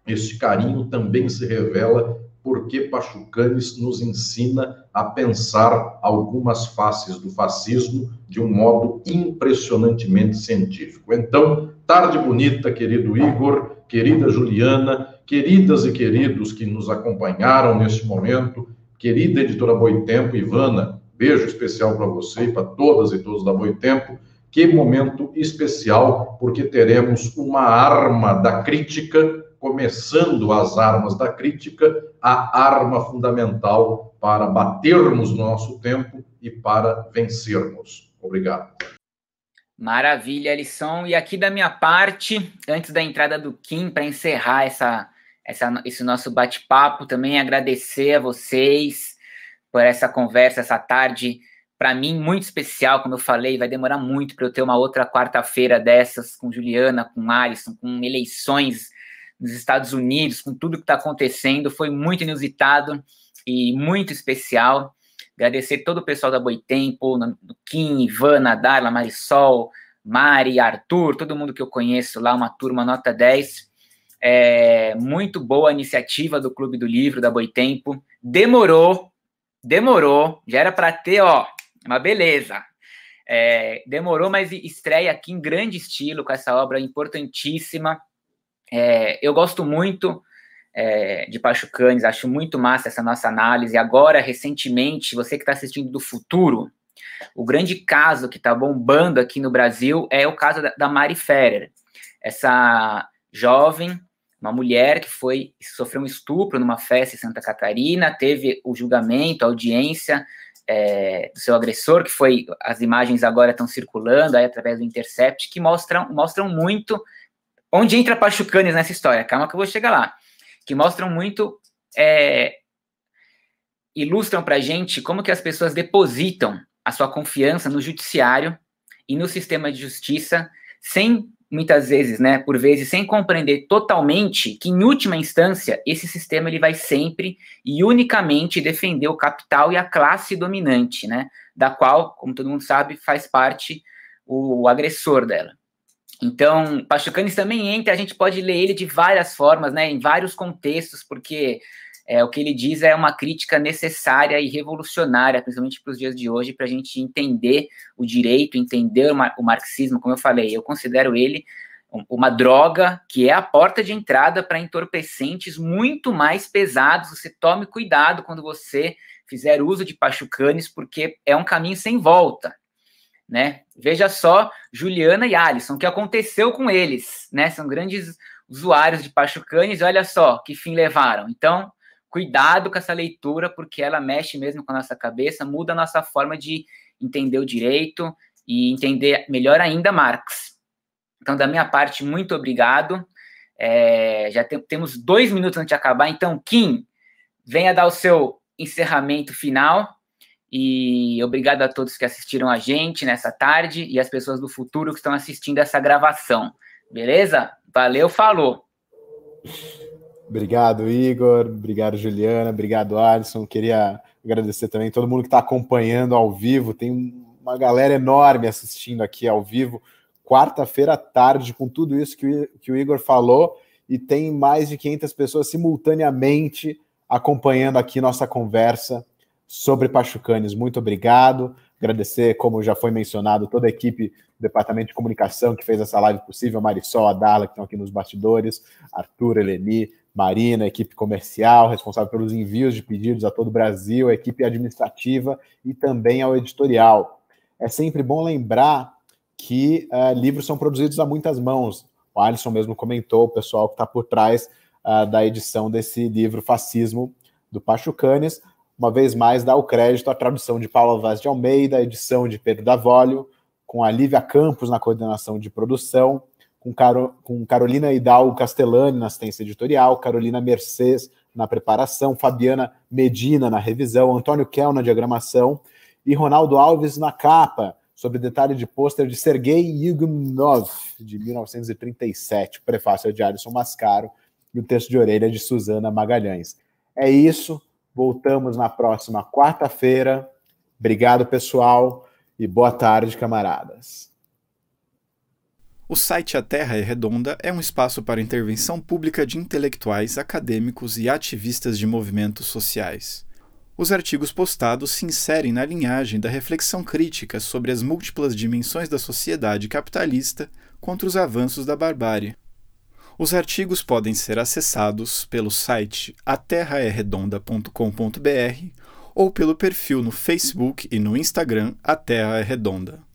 este carinho também se revela porque Pachucanes nos ensina a pensar algumas faces do fascismo de um modo impressionantemente científico. Então, tarde bonita, querido Igor, querida Juliana, queridas e queridos que nos acompanharam neste momento, querida editora Boitempo, Ivana, Beijo especial para você e para todas e todos da Boitempo. Que momento especial, porque teremos uma arma da crítica, começando as armas da crítica, a arma fundamental para batermos no nosso tempo e para vencermos. Obrigado. Maravilha, lição. E aqui da minha parte, antes da entrada do Kim, para encerrar essa, essa, esse nosso bate-papo, também agradecer a vocês por essa conversa, essa tarde, para mim, muito especial, como eu falei, vai demorar muito para eu ter uma outra quarta-feira dessas com Juliana, com Alisson, com eleições nos Estados Unidos, com tudo que está acontecendo, foi muito inusitado e muito especial. Agradecer todo o pessoal da Boitempo, Kim, Ivana, Darla, Marisol, Mari, Arthur, todo mundo que eu conheço lá, uma turma nota 10. É, muito boa a iniciativa do Clube do Livro, da Boitempo. Demorou, demorou, já era para ter, ó, uma beleza. É, demorou, mas estreia aqui em grande estilo com essa obra importantíssima. É, eu gosto muito é, de Pachucanes, acho muito massa essa nossa análise. Agora, recentemente, você que está assistindo do futuro, o grande caso que está bombando aqui no Brasil é o caso da, da Mari Ferrer, essa jovem uma mulher que foi sofreu um estupro numa festa em Santa Catarina, teve o julgamento, a audiência é, do seu agressor, que foi as imagens agora estão circulando aí através do Intercept, que mostram mostram muito onde entra Pachucanes nessa história. Calma que eu vou chegar lá. que mostram muito, é, ilustram para gente como que as pessoas depositam a sua confiança no judiciário e no sistema de justiça sem muitas vezes, né, por vezes, sem compreender totalmente que, em última instância, esse sistema ele vai sempre e unicamente defender o capital e a classe dominante, né, da qual, como todo mundo sabe, faz parte o, o agressor dela. Então, Pachucanes também entra, a gente pode ler ele de várias formas, né, em vários contextos, porque é, o que ele diz é uma crítica necessária e revolucionária, principalmente para os dias de hoje, para a gente entender o direito, entender o, mar o marxismo, como eu falei. Eu considero ele uma droga que é a porta de entrada para entorpecentes muito mais pesados. Você tome cuidado quando você fizer uso de pachucanes, porque é um caminho sem volta. Né? Veja só Juliana e Alisson, o que aconteceu com eles, né? São grandes usuários de pachucanes, olha só que fim levaram. Então, cuidado com essa leitura, porque ela mexe mesmo com a nossa cabeça, muda a nossa forma de entender o direito e entender melhor ainda Marx. Então, da minha parte, muito obrigado. É, já tem, temos dois minutos antes de acabar, então, Kim, venha dar o seu encerramento final. E obrigado a todos que assistiram a gente nessa tarde e as pessoas do futuro que estão assistindo essa gravação. Beleza? Valeu, falou! Obrigado, Igor. Obrigado, Juliana. Obrigado, Alisson. Queria agradecer também todo mundo que está acompanhando ao vivo. Tem uma galera enorme assistindo aqui ao vivo. Quarta-feira à tarde, com tudo isso que o, Igor falou, e tem mais de 500 pessoas simultaneamente acompanhando aqui nossa conversa sobre Pachucanes. Muito obrigado. Agradecer, como já foi mencionado, toda a equipe do Departamento de Comunicação que fez essa live possível, Marisol, a Darla, que estão aqui nos bastidores, Arthur, Eleni, Marina, equipe comercial, responsável pelos envios de pedidos a todo o Brasil, equipe administrativa e também ao editorial. É sempre bom lembrar que uh, livros são produzidos a muitas mãos. O Alisson mesmo comentou, o pessoal que está por trás uh, da edição desse livro Fascismo, do Pachucanes. Uma vez mais, dá o crédito à tradução de Paulo Vaz de Almeida, edição de Pedro Davólio, com a Lívia Campos na coordenação de produção, com, Caro, com Carolina Hidalgo Castellani na assistência editorial, Carolina Mercedes na preparação, Fabiana Medina na revisão, Antônio Kel na diagramação e Ronaldo Alves na capa, sobre detalhe de pôster de Sergei Yugunov, de 1937, prefácio de Alisson Mascaro e o texto de orelha de Suzana Magalhães. É isso, voltamos na próxima quarta-feira. Obrigado, pessoal, e boa tarde, camaradas. O site A Terra é Redonda é um espaço para intervenção pública de intelectuais, acadêmicos e ativistas de movimentos sociais. Os artigos postados se inserem na linhagem da reflexão crítica sobre as múltiplas dimensões da sociedade capitalista contra os avanços da barbárie. Os artigos podem ser acessados pelo site aterraerredonda.com.br ou pelo perfil no Facebook e no Instagram A Terra é Redonda.